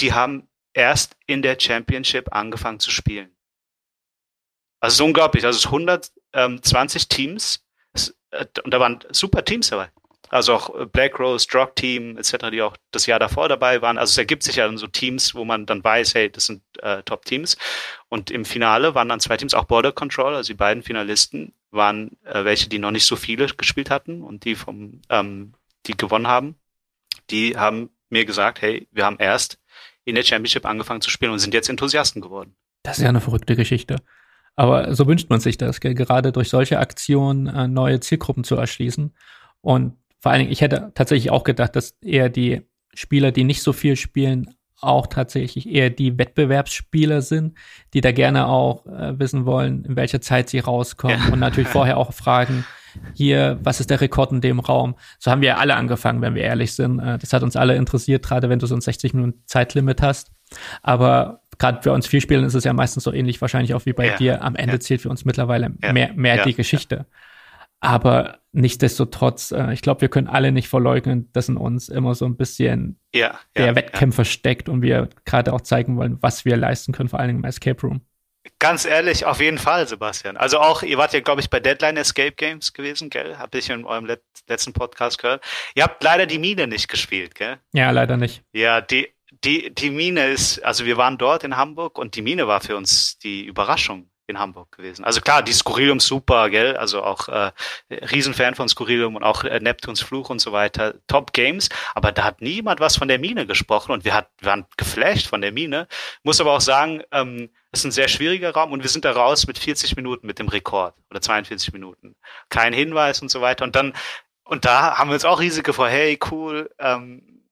die haben erst in der Championship angefangen zu spielen. Also es ist unglaublich. Also es 120 Teams äh, und da waren super Teams dabei. Also auch äh, Black Rose, Drug Team etc., die auch das Jahr davor dabei waren. Also es ergibt sich ja dann so Teams, wo man dann weiß, hey, das sind äh, Top-Teams. Und im Finale waren dann zwei Teams, auch Border Control, also die beiden Finalisten, waren äh, welche, die noch nicht so viele gespielt hatten und die vom, ähm, die gewonnen haben. Die haben mir gesagt, hey, wir haben erst in der Championship angefangen zu spielen und sind jetzt Enthusiasten geworden. Das ist ja eine verrückte Geschichte. Aber so wünscht man sich das, gell? gerade durch solche Aktionen äh, neue Zielgruppen zu erschließen. Und vor allen Dingen, ich hätte tatsächlich auch gedacht, dass eher die Spieler, die nicht so viel spielen, auch tatsächlich eher die Wettbewerbsspieler sind, die da gerne auch äh, wissen wollen, in welcher Zeit sie rauskommen ja. und natürlich <laughs> vorher auch fragen, hier, was ist der Rekord in dem Raum? So haben wir ja alle angefangen, wenn wir ehrlich sind. Äh, das hat uns alle interessiert, gerade wenn du so ein 60 Minuten Zeitlimit hast. Aber gerade bei uns vier Spielen ist es ja meistens so ähnlich wahrscheinlich auch wie bei Ja, dir. Am Ende ja. zählt für uns mittlerweile Ja, mehr, mehr die Geschichte. Aber nichtsdestotrotz, äh, ich glaube, wir können alle nicht verleugnen, dass in uns immer so ein bisschen der Wettkämpfer steckt und wir gerade auch zeigen wollen, was wir leisten können, vor allen Dingen im Escape Room. Ganz ehrlich, auf jeden Fall, Sebastian. Also auch, ihr wart ja, glaube ich, bei Deadline Escape Games gewesen, gell? Hab ich in eurem let letzten Podcast gehört. Ihr habt leider die Mine nicht gespielt, gell? Ja, leider nicht. Ja, die, die, die Mine ist, also wir waren dort in Hamburg und die Mine war für uns die Überraschung in Hamburg gewesen. Also klar, die Skurrilum super, gell? Also auch äh, Riesenfan von Skurrilum und auch äh, Neptuns Fluch und so weiter. Top Games, aber da hat niemand was von der Mine gesprochen und wir, hat, wir waren geflasht von der Mine. Muss aber auch sagen, ähm, es ist ein sehr schwieriger Raum und wir sind da raus mit 40 Minuten mit dem Rekord oder 42 Minuten. Kein Hinweis und so weiter. Und dann, und da haben wir uns auch riesig gefreut, hey, cool, ähm,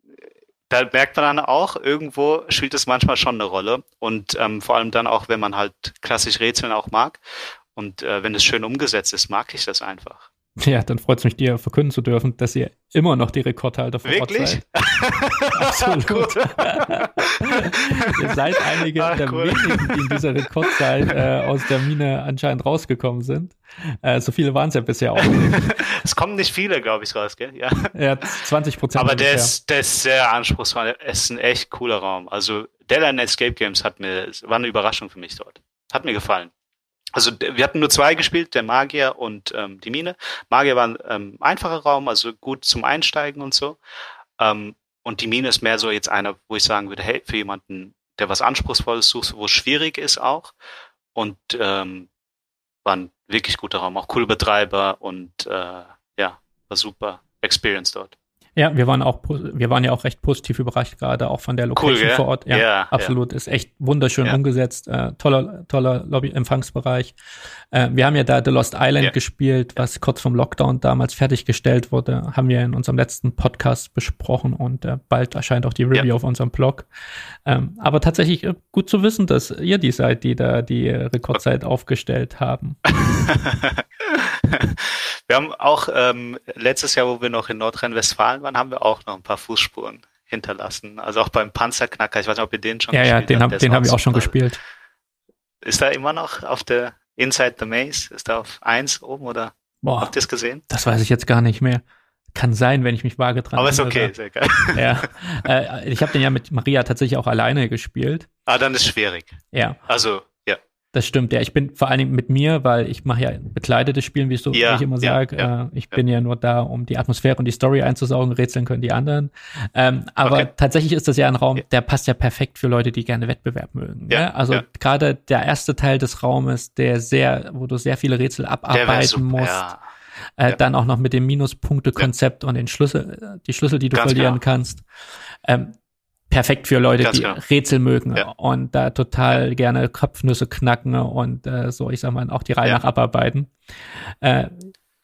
da merkt man dann auch, irgendwo spielt es manchmal schon eine Rolle. Und ähm, vor allem dann auch, wenn man halt klassisch Rätseln auch mag. Und äh, wenn es schön umgesetzt ist, mag ich das einfach. <laughs> Ja, dann freut es mich, dir verkünden zu dürfen, dass ihr immer noch die Rekordhalter vor Ort Wirklich? seid. <laughs> Absolut. <laughs> ihr seid einige Ach, der cool. wenigen, die in dieser Rekordzeit äh, aus der Mine anscheinend rausgekommen sind. Äh, so viele waren es ja bisher auch es kommen nicht viele, glaube ich, raus, gell? Ja. Ja, 20 Prozent. Aber der ist, der ist sehr anspruchsvoll. Es ist ein echt cooler Raum. Also Deadline Escape Games hat mir, war eine Überraschung für mich dort. Hat mir gefallen. Also wir hatten nur zwei gespielt, der Magier und ähm, die Mine. Magier war ein ähm, einfacher Raum, also gut zum Einsteigen und so. Ähm, und die Mine ist mehr so jetzt einer, wo ich sagen würde, hey, für jemanden, der was Anspruchsvolles sucht, wo es schwierig ist auch. Und ähm, war ein wirklich guter Raum, auch coole Betreiber und äh, ja, war super Experience dort. Ja, wir waren auch, wir waren ja auch recht positiv überrascht, gerade auch von der Location gell? vor Ort. Ja, Ja, absolut. Ist echt wunderschön Ja. umgesetzt. Äh, toller, toller Lobby-Empfangsbereich. Äh, wir haben ja da The Lost Island Ja. gespielt, was kurz vom Lockdown damals fertiggestellt wurde. Haben wir in unserem letzten Podcast besprochen und äh, bald erscheint auch die Review Ja. auf unserem Blog. Ähm, aber tatsächlich äh, gut zu wissen, dass ihr die seid, die da die Rekordzeit aufgestellt haben. <laughs> <laughs> wir haben auch ähm, letztes Jahr, wo wir noch in Nordrhein-Westfalen waren, haben wir auch noch ein paar Fußspuren hinterlassen. Also auch beim Panzerknacker. Ich weiß nicht, ob ihr den schon Ja, ja, gespielt den, habt. hab, Der ist den habe ich auch schon gespielt. Ist da immer noch auf der Inside the Maze? Ist da auf eins oben oder Boah, habt ihr es gesehen? das weiß ich jetzt gar nicht mehr. Kann sein, wenn ich mich vage dran Aber ist okay, sehr geil. <laughs> Ja, äh, ich habe den ja mit Maria tatsächlich auch alleine gespielt. Ah, dann ist schwierig. Ja, Also, ja. Das stimmt. Ja, ich bin vor allen Dingen mit mir, weil ich mache ja bekleidetes Spielen, wie, so, Ja, wie ich immer ja, sage. ja, äh, ich bin ja nur da, um die Atmosphäre und die Story einzusaugen. Rätseln können die anderen. Ähm, aber Okay. tatsächlich ist das ja ein Raum, der passt ja perfekt für Leute, die gerne Wettbewerb mögen. Ja, ne? Also gerade der erste Teil des Raumes, der sehr, wo du sehr viele Rätsel abarbeiten musst. Äh. Dann auch noch mit dem Minuspunkte-Konzept und den Schlüssel, äh, die Schlüssel, die du Ganz verlieren genau. kannst. Ähm, perfekt für Leute, Ganz die genau. Rätsel mögen Ja. und da total gerne Kopfnüsse knacken und äh, so, ich sag mal, auch die Reihe Ja. nach abarbeiten. Äh,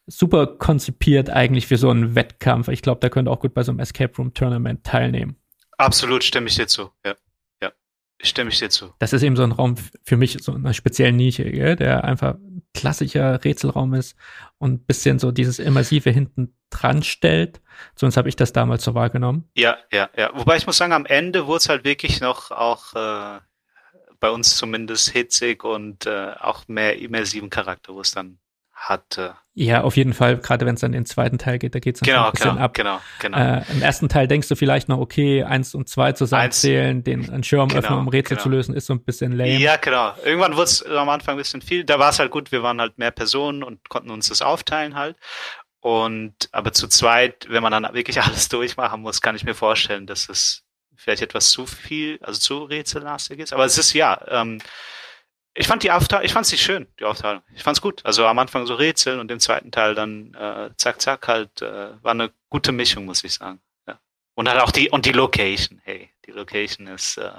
super konzipiert eigentlich für so einen Wettkampf. Ich glaube, da könnte auch gut bei so einem Escape Room Tournament teilnehmen. Absolut, stimme ich dir zu. Ja. Ja. Stimme ich dir zu. Das ist eben so ein Raum für mich, so eine spezielle Nische, gell? der einfach ein klassischer Rätselraum ist und ein bisschen so dieses Immersive hinten dran stellt. Sonst habe ich das damals so wahrgenommen. Ja, ja, ja. Wobei ich muss sagen, am Ende wurde es halt wirklich noch auch äh, bei uns zumindest hitzig und äh, auch mehr immersiven Charakter, wo es dann hatte. Ja, auf jeden Fall, gerade wenn es dann in den zweiten Teil geht, da geht es Genau, ein bisschen genau, ab. genau, genau. Äh, Im ersten Teil denkst du vielleicht noch, okay, eins und zwei zusammenzählen, den einen Schirm Genau, öffnen, um Rätsel genau. zu lösen, ist so ein bisschen lame. Ja, genau. Irgendwann wurde es am Anfang ein bisschen viel. Da war es halt gut, wir waren halt mehr Personen und konnten uns das aufteilen halt. Und aber zu zweit, wenn man dann wirklich <laughs> alles durchmachen muss, kann ich mir vorstellen, dass es vielleicht etwas zu viel, also zu rätsellastig ist. Aber es ist ja, ähm, ich fand die Aufteilung, ich fand sie schön, die Aufteilung. Ich fand's gut. Also am Anfang so Rätseln und im zweiten Teil dann äh, zack, zack halt, äh, war eine gute Mischung, muss ich sagen. Ja. Und halt auch die, und die Location, hey, die Location ist, äh,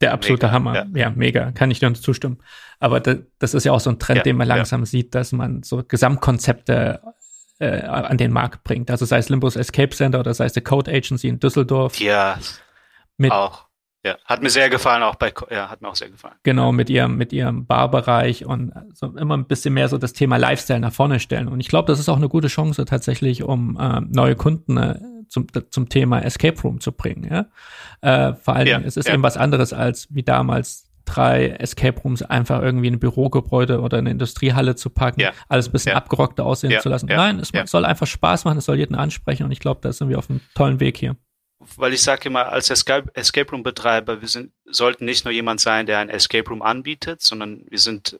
Der absolute Mega, Hammer. ja. Ja. mega. Kann ich dir uns zustimmen. Aber da, das ist ja auch so ein Trend, Ja, den man ja. langsam sieht, dass man so Gesamtkonzepte äh, an den Markt bringt. Also sei es Limbus Escape Center oder sei es die Code Agency in Düsseldorf. ja, Mit, auch. Ja, hat mir sehr gefallen, auch bei, ja, hat mir auch sehr gefallen. Genau, mit ihrem, mit ihrem Barbereich und so immer ein bisschen mehr so das Thema Lifestyle nach vorne stellen. Und ich glaube, das ist auch eine gute Chance tatsächlich, um äh, neue Kunden äh, zum, zum Thema Escape Room zu bringen. Ja? Äh, vor allen Dingen, es ist eben was anderes als wie damals drei Escape Rooms einfach irgendwie in ein Bürogebäude oder eine Industriehalle zu packen, ja. alles ein bisschen ja. abgerockter aussehen ja. zu lassen. Nein, es soll einfach Spaß machen, es soll jeden ansprechen und ich glaube, da sind wir auf einem tollen Weg hier. Weil ich sage immer, als Escape, Escape Room Betreiber, wir sind, sollten nicht nur jemand sein, der ein Escape Room anbietet, sondern wir sind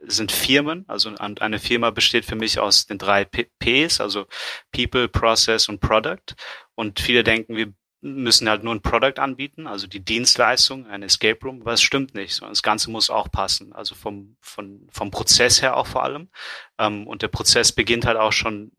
sind Firmen. Also eine Firma besteht für mich aus den drei Ps, also People, Process und Product. Und viele denken, wir müssen halt nur ein Product anbieten, also die Dienstleistung, ein Escape Room, aber es stimmt nicht, sondern das Ganze muss auch passen, also vom, vom, vom Prozess her auch vor allem. Ähm, und der Prozess beginnt halt auch schon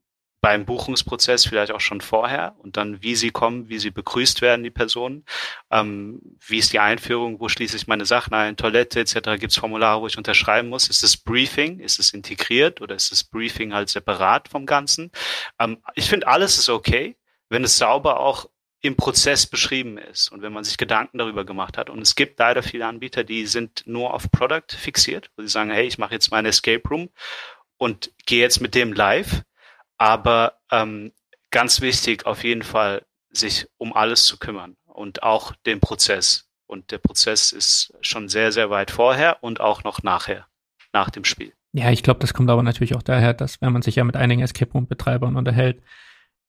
beim Buchungsprozess, vielleicht auch schon vorher und dann, wie sie kommen, wie sie begrüßt werden, die Personen, ähm, wie ist die Einführung, wo schließe ich meine Sachen ein, Toilette etc., gibt es Formulare, wo ich unterschreiben muss, ist es Briefing, ist es integriert oder ist das Briefing halt separat vom Ganzen? Ähm, ich finde, alles ist okay, wenn es sauber auch im Prozess beschrieben ist und wenn man sich Gedanken darüber gemacht hat. Und es gibt leider viele Anbieter, die sind nur auf Product fixiert, wo sie sagen, hey, ich mache jetzt meine Escape Room und gehe jetzt mit dem live. Aber ähm, ganz wichtig, auf jeden Fall, sich um alles zu kümmern und auch den Prozess. Und der Prozess ist schon sehr, sehr weit vorher und auch noch nachher, nach dem Spiel. Ja, ich glaube, das kommt aber natürlich auch daher, dass wenn man sich ja mit einigen Escape Room Betreibern unterhält,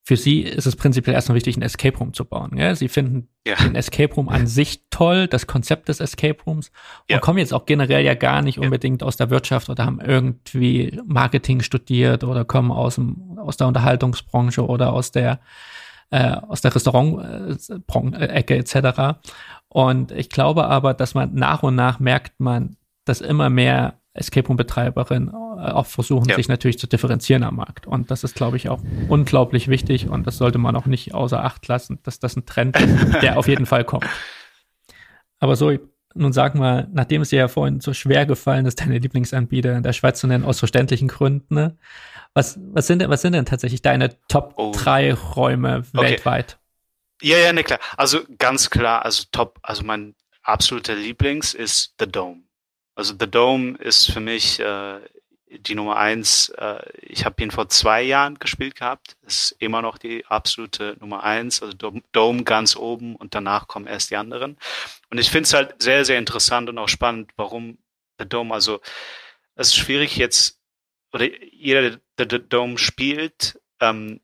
für sie ist es prinzipiell erstmal wichtig, ein Escape Room zu bauen. Ja? Sie finden ja. den Escape Room an sich toll, das Konzept des Escape Rooms und ja. kommen jetzt auch generell ja gar nicht unbedingt aus der Wirtschaft oder haben irgendwie Marketing studiert oder kommen aus, dem, aus der Unterhaltungsbranche oder aus der äh, aus der Restaurant-Ecke etc. Und ich glaube aber, dass man nach und nach merkt man, dass immer mehr Escape Room-Betreiberinnen äh, auch versuchen, ja. sich natürlich zu differenzieren am Markt. Und das ist, glaube ich, auch unglaublich wichtig und das sollte man auch nicht außer Acht lassen, dass das ein Trend ist, <laughs> der auf jeden Fall kommt. Aber so, nun sag mal, nachdem es dir ja vorhin so schwer gefallen ist, deine Lieblingsanbieter in der Schweiz zu nennen, aus verständlichen Gründen, ne? was, was, sind denn, was sind denn tatsächlich deine Top oh. drei Räume okay. weltweit? Ja, ja, ne, klar. Also ganz klar, also Top, also mein absoluter Lieblings ist The Dome. Also The Dome ist für mich äh, die Nummer eins. Äh, ich habe ihn vor zwei Jahren gespielt gehabt. Ist immer noch die absolute Nummer eins. Also Dome ganz oben und danach kommen erst die anderen. Und ich finde es halt sehr, sehr interessant und auch spannend, warum The Dome, also es ist schwierig jetzt, oder jeder, der The Dome spielt, ähm,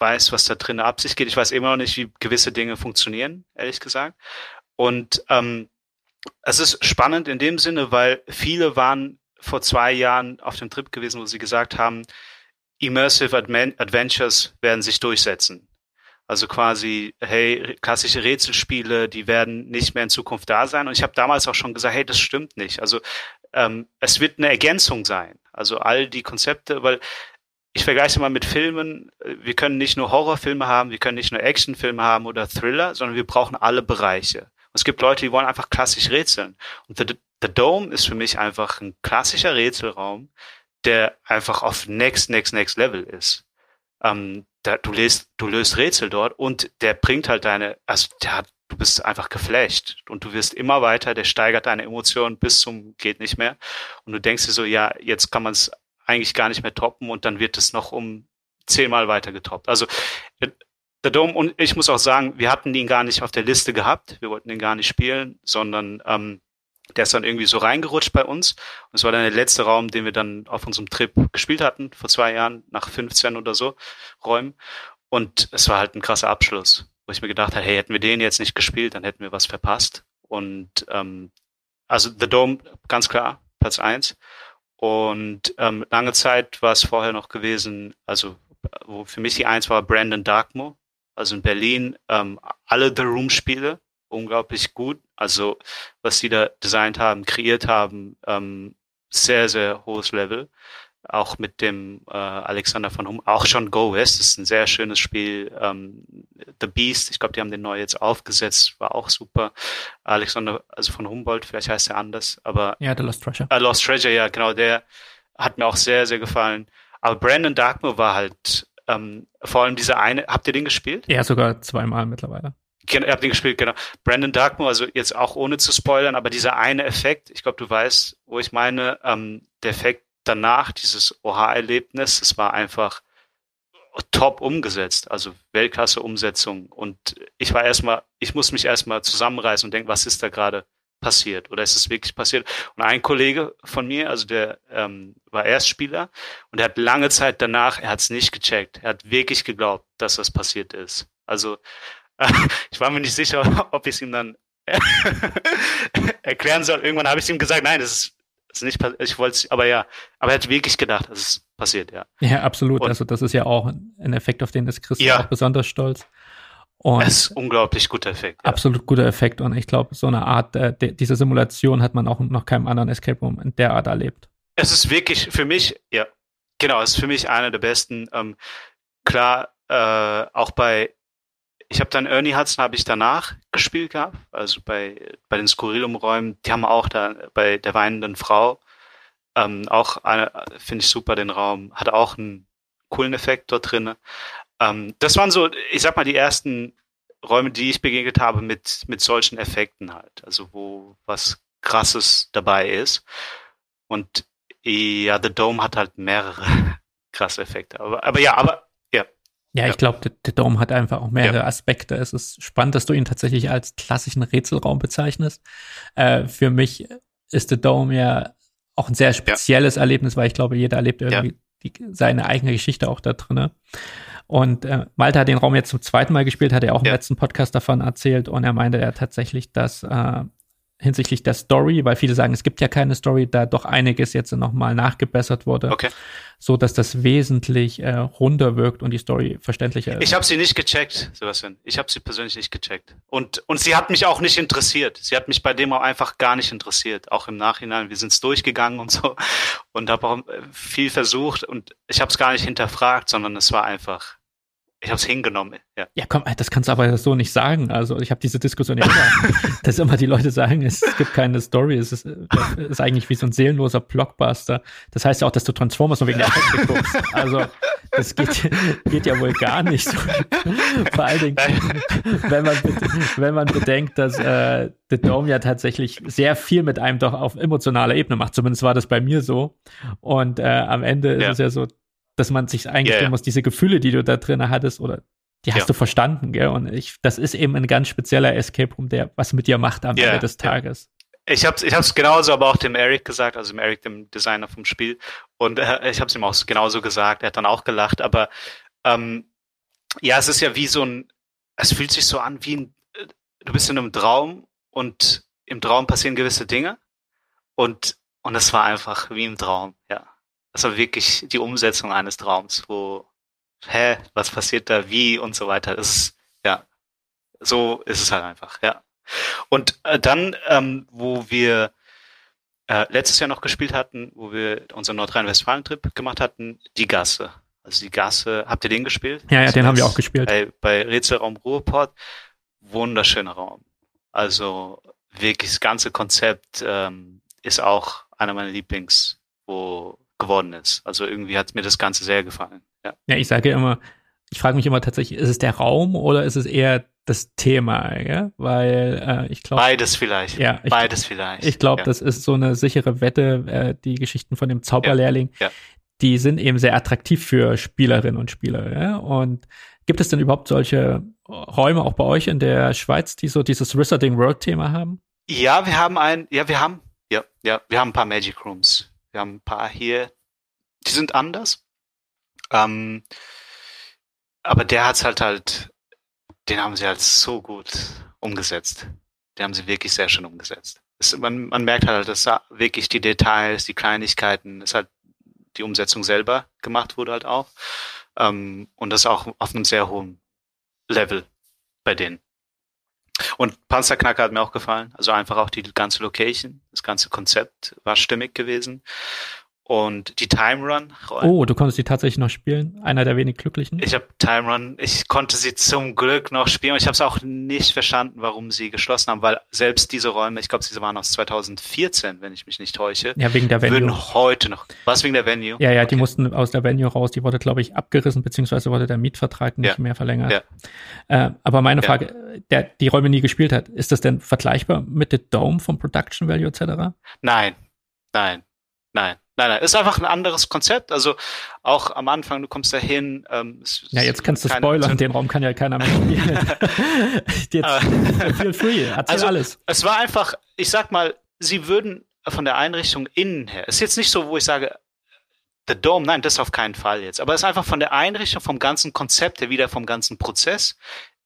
weiß, was da drin Absicht geht. Ich weiß immer noch nicht, wie gewisse Dinge funktionieren, ehrlich gesagt. Und ähm, es ist spannend in dem Sinne, weil viele waren vor zwei Jahren auf dem Trip gewesen, wo sie gesagt haben, Immersive Adventures werden sich durchsetzen. Also quasi, hey, klassische Rätselspiele, die werden nicht mehr in Zukunft da sein. Und ich habe damals auch schon gesagt, hey, das stimmt nicht. Also ähm, es wird eine Ergänzung sein. Also all die Konzepte, weil ich vergleiche mal mit Filmen. Wir können nicht nur Horrorfilme haben, wir können nicht nur Actionfilme haben oder Thriller, sondern wir brauchen alle Bereiche es gibt Leute, die wollen einfach klassisch rätseln. Und The, The Dome ist für mich einfach ein klassischer Rätselraum, der einfach auf next, next, next Level ist. Ähm, da, du, löst, du löst Rätsel dort und der bringt halt deine, also der hat, du bist einfach geflasht und du wirst immer weiter, der steigert deine Emotionen bis zum geht nicht mehr und du denkst dir so, ja, jetzt kann man es eigentlich gar nicht mehr toppen und dann wird es noch um zehnmal weiter getoppt. Also der Dome, und ich muss auch sagen, wir hatten ihn gar nicht auf der Liste gehabt. Wir wollten ihn gar nicht spielen, sondern ähm, der ist dann irgendwie so reingerutscht bei uns. Und es war dann der letzte Raum, den wir dann auf unserem Trip gespielt hatten, vor zwei Jahren, nach 15 oder so Räumen. Und es war halt ein krasser Abschluss, wo ich mir gedacht habe, hey, hätten wir den jetzt nicht gespielt, dann hätten wir was verpasst. Und ähm, also The Dome, ganz klar, Platz eins. Und ähm, lange Zeit war es vorher noch gewesen, also wo für mich die eins war Brandon Darkmo, also in Berlin, ähm, alle The Room-Spiele, unglaublich gut. Also was sie da designt haben, kreiert haben, ähm, sehr, sehr hohes Level. Auch mit dem äh, Alexander von Hum, auch schon Go West ist ein sehr schönes Spiel. Ähm, The Beast, ich glaube, die haben den neu jetzt aufgesetzt, war auch super. Alexander, also von Humboldt, vielleicht heißt er anders, aber ja, The Lost Treasure. Äh, Lost Treasure, ja, genau, der hat mir auch sehr, sehr gefallen. Aber Brandon Darkmoor war halt ähm, vor allem dieser eine, habt ihr den gespielt? Ja, sogar zweimal mittlerweile. Ihr habt den gespielt, genau. Brandon Darkmoor, also jetzt auch ohne zu spoilern, aber dieser eine Effekt, ich glaube, du weißt, wo ich meine, ähm, der Effekt danach, dieses Oha-Erlebnis, es war einfach top umgesetzt, also Weltklasse-Umsetzung. Und ich war erstmal, ich muss mich erstmal zusammenreißen und denken, was ist da gerade passiert oder ist es wirklich passiert? Und ein Kollege von mir, also der ähm, war Erstspieler und er hat lange Zeit danach, er hat es nicht gecheckt. Er hat wirklich geglaubt, dass das passiert ist. Also äh, <laughs> ich war mir nicht sicher, <laughs> ob ich es ihm dann <laughs> erklären soll. Irgendwann habe ich ihm gesagt, nein, das ist, das ist nicht passiert. Ich wollte aber ja, aber er hat wirklich gedacht, dass es passiert, ja. Ja, absolut. Und, also das ist ja auch ein Effekt, auf den ist Christian ja. auch besonders stolz. Und das ist unglaublich guter Effekt. Ja. Absolut guter Effekt. Und ich glaube, so eine Art, äh, diese Simulation hat man auch noch keinem anderen Escape Room in der Art erlebt. Es ist wirklich für mich, ja, genau, es ist für mich einer der besten. Ähm, klar, äh, auch bei, ich habe dann Ernie Hudson habe ich danach gespielt gehabt, also bei, bei den Skurrilum-Räumen, die haben auch da bei der weinenden Frau, ähm, auch finde ich super den Raum, hat auch einen coolen Effekt dort drin. Ähm, das waren so, ich sag mal, die ersten Räume, die ich begegnet habe mit, mit solchen Effekten halt. Also wo was krasses dabei ist. Und ja, The Dome hat halt mehrere <laughs> krasse Effekte. Aber, aber ja, aber ja. Ja, ich glaube, der, der Dome hat einfach auch mehrere ja. Aspekte. Es ist spannend, dass du ihn tatsächlich als klassischen Rätselraum bezeichnest. Äh, für mich ist The Dome ja auch ein sehr spezielles ja. Erlebnis, weil ich glaube, jeder erlebt irgendwie die, seine eigene Geschichte auch da drin. Und äh, Malte hat den Raum jetzt zum zweiten Mal gespielt, hat er auch im ja. letzten Podcast davon erzählt und er meinte er tatsächlich, dass äh, hinsichtlich der Story, weil viele sagen, es gibt ja keine Story, da doch einiges jetzt nochmal nachgebessert wurde, okay. so dass das wesentlich äh, runder wirkt und die Story verständlicher ist. Ich habe sie nicht gecheckt, Sebastian. Ich habe sie persönlich nicht gecheckt. Und, und sie hat mich auch nicht interessiert. Sie hat mich bei dem auch einfach gar nicht interessiert. Auch im Nachhinein. Wir sind es durchgegangen und so und habe auch äh, viel versucht und ich habe es gar nicht hinterfragt, sondern es war einfach ich habe es hingenommen, ja. Ja, komm, das kannst du aber so nicht sagen. Also ich habe diese Diskussion ja immer, <laughs> dass immer die Leute sagen, es gibt keine Story, es ist, ist eigentlich wie so ein seelenloser Blockbuster. Das heißt ja auch, dass du Transformers nur wegen der Effekte guckst. Also das geht, geht ja wohl gar nicht. So. Vor allen Dingen, wenn man, wenn man bedenkt, dass äh, The Dome ja tatsächlich sehr viel mit einem doch auf emotionaler Ebene macht. Zumindest war das bei mir so. Und äh, am Ende ist ja. es ja so, dass man sich eingestehen yeah, muss, diese Gefühle, die du da drin hattest, oder die hast ja. du verstanden, gell? Und ich, das ist eben ein ganz spezieller Escape Room, der was mit dir macht am yeah, Ende des Tages. Ich habe ich hab's genauso aber auch dem Eric gesagt, also dem Eric, dem Designer vom Spiel. Und äh, ich habe es ihm auch genauso gesagt, er hat dann auch gelacht, aber ähm, ja, es ist ja wie so ein, es fühlt sich so an wie ein, äh, du bist in einem Traum und im Traum passieren gewisse Dinge und und es war einfach wie im Traum. Das war wirklich die Umsetzung eines Traums, wo, hä, was passiert da, wie und so weiter. Das ist, ja, so ist es halt einfach, ja. Und äh, dann, ähm, wo wir äh, letztes Jahr noch gespielt hatten, wo wir unseren Nordrhein-Westfalen-Trip gemacht hatten, die Gasse. Also die Gasse, habt ihr den gespielt? Ja, ja, also den haben wir auch gespielt. Bei, bei Rätselraum Ruhrport, wunderschöner Raum. Also wirklich das ganze Konzept ähm, ist auch einer meiner Lieblings, wo geworden ist. Also irgendwie hat mir das Ganze sehr gefallen. Ja, ja ich sage immer, ich frage mich immer tatsächlich, ist es der Raum oder ist es eher das Thema, ja? weil äh, ich glaube beides vielleicht. Ja, ich, beides vielleicht. Ich glaube, ja. das ist so eine sichere Wette. Äh, die Geschichten von dem Zauberlehrling, ja. ja. die sind eben sehr attraktiv für Spielerinnen und Spieler. Ja? Und gibt es denn überhaupt solche Räume auch bei euch in der Schweiz, die so dieses Wizarding World Thema haben? Ja, wir haben ein, ja, wir haben, ja, ja, wir haben ein paar Magic Rooms. Wir haben ein paar hier, die sind anders. Ähm, aber der hat's halt halt, den haben sie halt so gut umgesetzt. Den haben sie wirklich sehr schön umgesetzt. Es, man, man merkt halt, dass da wirklich die Details, die Kleinigkeiten, ist halt die Umsetzung selber gemacht wurde halt auch. Ähm, und das auch auf einem sehr hohen Level bei denen. Und Panzerknacker hat mir auch gefallen. Also einfach auch die ganze Location, das ganze Konzept war stimmig gewesen. Und die Time Run. Oh, du konntest die tatsächlich noch spielen? Einer der wenig glücklichen? Ich habe Time Run, ich konnte sie zum Glück noch spielen. Und ich habe es auch nicht verstanden, warum sie geschlossen haben, weil selbst diese Räume, ich glaube, diese waren aus 2014, wenn ich mich nicht täusche. Ja, wegen der Venue. Würden heute noch. Was wegen der Venue? Ja, ja, okay. die mussten aus der Venue raus. Die wurde, glaube ich, abgerissen, beziehungsweise wurde der Mietvertrag nicht ja. mehr verlängert. Ja. Äh, aber meine Frage, ja. der die Räume nie gespielt hat, ist das denn vergleichbar mit The Dome vom Production Value etc.? Nein, nein, nein. Nein, nein, ist einfach ein anderes Konzept. Also auch am Anfang, du kommst da hin. Ähm, ja, jetzt kannst du spoilern, den Raum kann ja keiner mehr spielen. <laughs> <laughs> jetzt feel free, erzähl also, alles. Es war einfach, ich sag mal, sie würden von der Einrichtung innen her, ist jetzt nicht so, wo ich sage, The Dome, nein, das auf keinen Fall jetzt. Aber es ist einfach von der Einrichtung, vom ganzen Konzept her, wieder vom ganzen Prozess,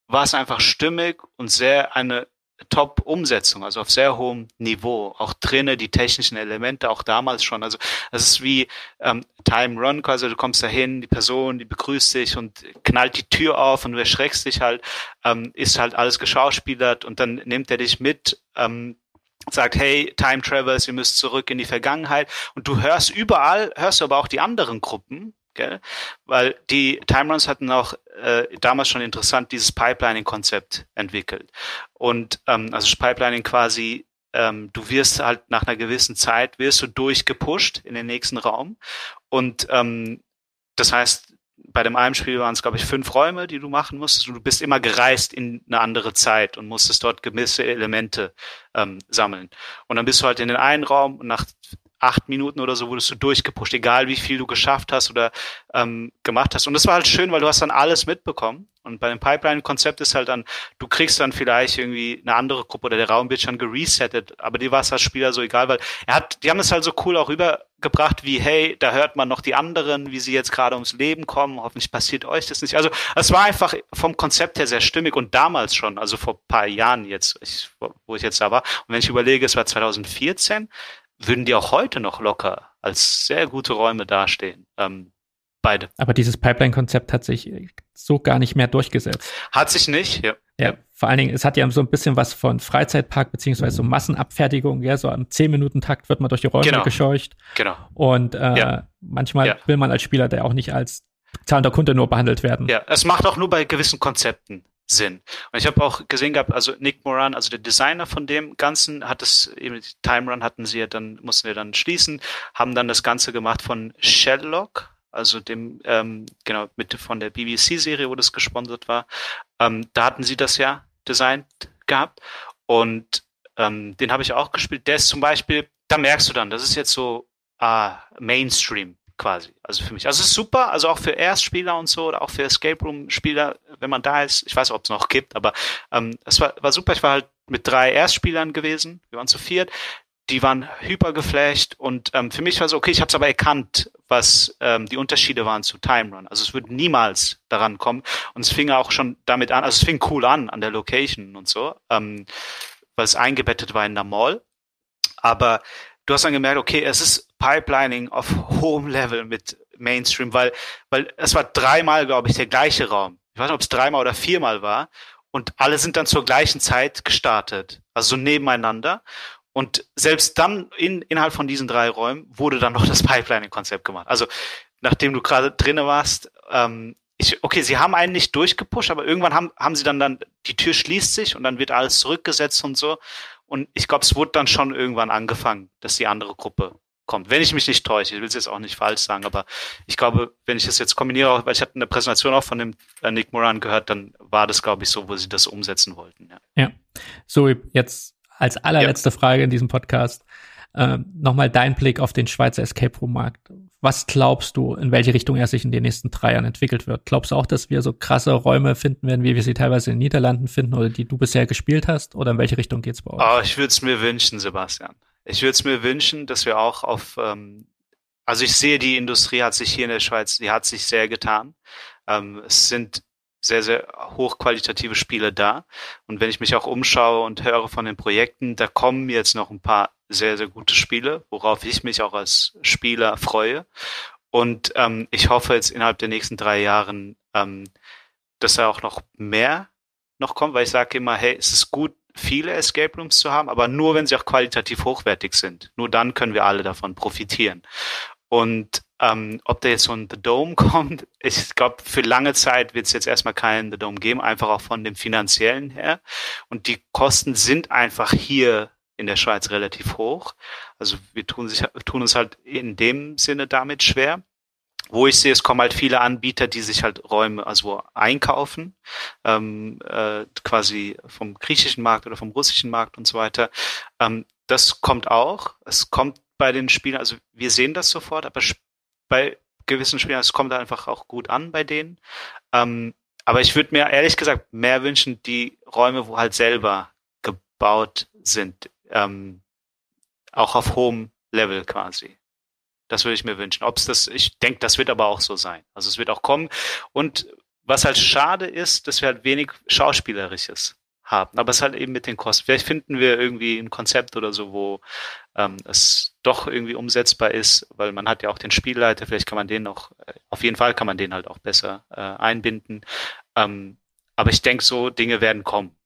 war es einfach stimmig und sehr eine Top-Umsetzung, also auf sehr hohem Niveau. Auch drinnen die technischen Elemente, auch damals schon. Also es ist wie ähm, Time Run, quasi du kommst dahin, die Person, die begrüßt dich und knallt die Tür auf und du erschreckst dich halt, ähm, ist halt alles geschauspielert und dann nimmt er dich mit. Ähm, sagt, hey, Time Travels, ihr müsst zurück in die Vergangenheit. Und du hörst überall, hörst du aber auch die anderen Gruppen, gell? Weil die Time Runs hatten auch äh, damals schon interessant dieses Pipelining-Konzept entwickelt. Und ähm, also Pipelining quasi, ähm, du wirst halt nach einer gewissen Zeit, wirst du durchgepusht in den nächsten Raum. Und ähm, das heißt, bei dem einen Spiel waren es, glaube ich, fünf Räume, die du machen musstest. Und du bist immer gereist in eine andere Zeit und musstest dort gewisse Elemente ähm, sammeln. Und dann bist du halt in den einen Raum und nach acht Minuten oder so wurdest du durchgepusht, egal wie viel du geschafft hast oder ähm, gemacht hast. Und das war halt schön, weil du hast dann alles mitbekommen. Und bei dem Pipeline-Konzept ist halt dann, du kriegst dann vielleicht irgendwie eine andere Gruppe oder der Raum wird schon geresettet, aber dir war es als Spieler so egal, weil er hat, die haben es halt so cool auch rübergebracht, wie, hey, da hört man noch die anderen, wie sie jetzt gerade ums Leben kommen, hoffentlich passiert euch das nicht. Also es war einfach vom Konzept her sehr stimmig und damals schon, also vor paar Jahren jetzt, ich, wo ich jetzt da war. Und wenn ich überlege, es war 2014, würden die auch heute noch locker als sehr gute Räume dastehen. Ähm, beide. Aber dieses Pipeline-Konzept hat sich so gar nicht mehr durchgesetzt. Hat sich nicht, ja. Ja, vor allen Dingen, es hat ja so ein bisschen was von Freizeitpark beziehungsweise so Massenabfertigung, ja, so am 10-Minuten-Takt wird man durch die Räume genau. gescheucht. Genau. Und äh, ja. manchmal ja. will man als Spieler der auch nicht als zahlender Kunde nur behandelt werden. Ja, es macht auch nur bei gewissen Konzepten Sinn. Und ich habe auch gesehen gehabt, also Nick Moran, also der Designer von dem Ganzen, hat es eben Time Run hatten sie ja dann, mussten wir dann schließen, haben dann das Ganze gemacht von Shelllock, also dem, ähm, genau, mit von der BBC-Serie, wo das gesponsert war. Ähm, da hatten sie das ja designt gehabt. Und ähm, den habe ich auch gespielt. Der ist zum Beispiel, da merkst du dann, das ist jetzt so ah, Mainstream quasi. Also für mich. Also es ist super, also auch für Erstspieler und so oder auch für Escape Room Spieler, wenn man da ist. Ich weiß, ob es noch gibt, aber ähm, es war, war super. Ich war halt mit drei Erstspielern gewesen. Wir waren zu viert. Die waren hyper geflasht und ähm, für mich war so, okay, ich habe es aber erkannt, was ähm, die Unterschiede waren zu Time Run. Also es würde niemals daran kommen. Und es fing auch schon damit an, also es fing cool an, an der Location und so, ähm, weil es eingebettet war in der Mall. Aber du hast dann gemerkt, okay, es ist Pipelining auf hohem Level mit Mainstream, weil, weil es war dreimal, glaube ich, der gleiche Raum. Ich weiß nicht, ob es dreimal oder viermal war. Und alle sind dann zur gleichen Zeit gestartet. Also so nebeneinander. Und selbst dann in, innerhalb von diesen drei Räumen wurde dann noch das Pipelining-Konzept gemacht. Also nachdem du gerade drinne warst, ähm, ich, okay, sie haben einen nicht durchgepusht, aber irgendwann haben, haben sie dann dann, die Tür schließt sich und dann wird alles zurückgesetzt und so. Und ich glaube, es wurde dann schon irgendwann angefangen, dass die andere Gruppe kommt. Wenn ich mich nicht täusche, ich will es jetzt auch nicht falsch sagen, aber ich glaube, wenn ich das jetzt kombiniere, weil ich hatte eine Präsentation auch von dem äh, Nick Moran gehört, dann war das, glaube ich, so, wo sie das umsetzen wollten. Ja, ja. so jetzt als allerletzte ja. Frage in diesem Podcast. Äh, Nochmal dein Blick auf den Schweizer Escape Room Markt. Was glaubst du, in welche Richtung er sich in den nächsten drei Jahren entwickelt wird? Glaubst du auch, dass wir so krasse Räume finden werden, wie wir sie teilweise in den Niederlanden finden oder die du bisher gespielt hast? Oder in welche Richtung geht's bei euch? Oh, ich würde es mir wünschen, Sebastian. Ich würde es mir wünschen, dass wir auch auf, ähm, also ich sehe, die Industrie hat sich hier in der Schweiz, die hat sich sehr getan. Ähm, es sind sehr, sehr hochqualitative Spiele da. Und wenn ich mich auch umschaue und höre von den Projekten, da kommen jetzt noch ein paar sehr, sehr gute Spiele, worauf ich mich auch als Spieler freue. Und ähm, ich hoffe jetzt innerhalb der nächsten drei Jahren, ähm, dass da auch noch mehr noch kommt, weil ich sage immer, hey, es ist gut, viele Escape Rooms zu haben, aber nur, wenn sie auch qualitativ hochwertig sind. Nur dann können wir alle davon profitieren. Und ähm, ob da jetzt so ein The Dome <laughs> kommt, ich glaube, für lange Zeit wird es jetzt erstmal keinen The Dome geben, einfach auch von dem finanziellen her. Und die Kosten sind einfach hier in der Schweiz relativ hoch. Also wir tun, sich, tun uns halt in dem Sinne damit schwer. Wo ich sehe, es kommen halt viele Anbieter, die sich halt Räume also einkaufen, ähm, äh, quasi vom griechischen Markt oder vom russischen Markt und so weiter. Ähm, das kommt auch. Es kommt bei den Spielen, also wir sehen das sofort, aber bei gewissen Spielern, es kommt einfach auch gut an bei denen. Ähm, aber ich würde mir ehrlich gesagt mehr wünschen, die Räume, wo halt selber gebaut sind, ähm, auch auf hohem Level quasi. Das würde ich mir wünschen. Ob es das, ich denke, das wird aber auch so sein. Also es wird auch kommen. Und was halt schade ist, dass wir halt wenig Schauspielerisches haben. Aber es halt eben mit den Kosten. Vielleicht finden wir irgendwie ein Konzept oder so, wo ähm, es doch irgendwie umsetzbar ist, weil man hat ja auch den Spielleiter, vielleicht kann man den noch, äh, auf jeden Fall kann man den halt auch besser äh, einbinden. Ähm, aber ich denke, so Dinge werden kommen.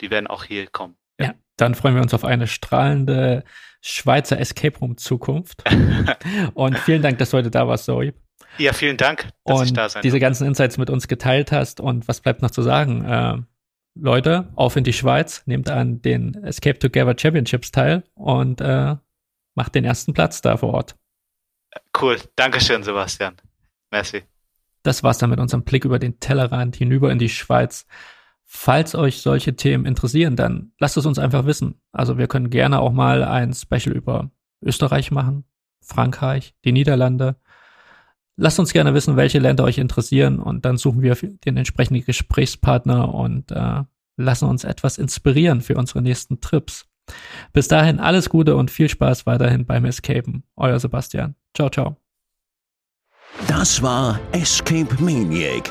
Die werden auch hier kommen. Dann freuen wir uns auf eine strahlende Schweizer Escape Room Zukunft. <laughs> Und vielen Dank, dass du heute da warst, Zoe. Ja, vielen Dank, dass und ich da sein diese ganzen Insights mit uns geteilt hast. Und was bleibt noch zu sagen? Äh, Leute, auf in die Schweiz, nehmt an den Escape Together Championships teil und äh, macht den ersten Platz da vor Ort. Cool, Dankeschön, Sebastian. Merci. Das war's dann mit unserem Blick über den Tellerrand hinüber in die Schweiz. Falls euch solche Themen interessieren, dann lasst es uns einfach wissen. Also wir können gerne auch mal ein Special über Österreich machen, Frankreich, die Niederlande. Lasst uns gerne wissen, welche Länder euch interessieren und dann suchen wir den entsprechenden Gesprächspartner und äh, lassen uns etwas inspirieren für unsere nächsten Trips. Bis dahin alles Gute und viel Spaß weiterhin beim Escapen. Euer Sebastian. Ciao, ciao. Das war Escape Maniac,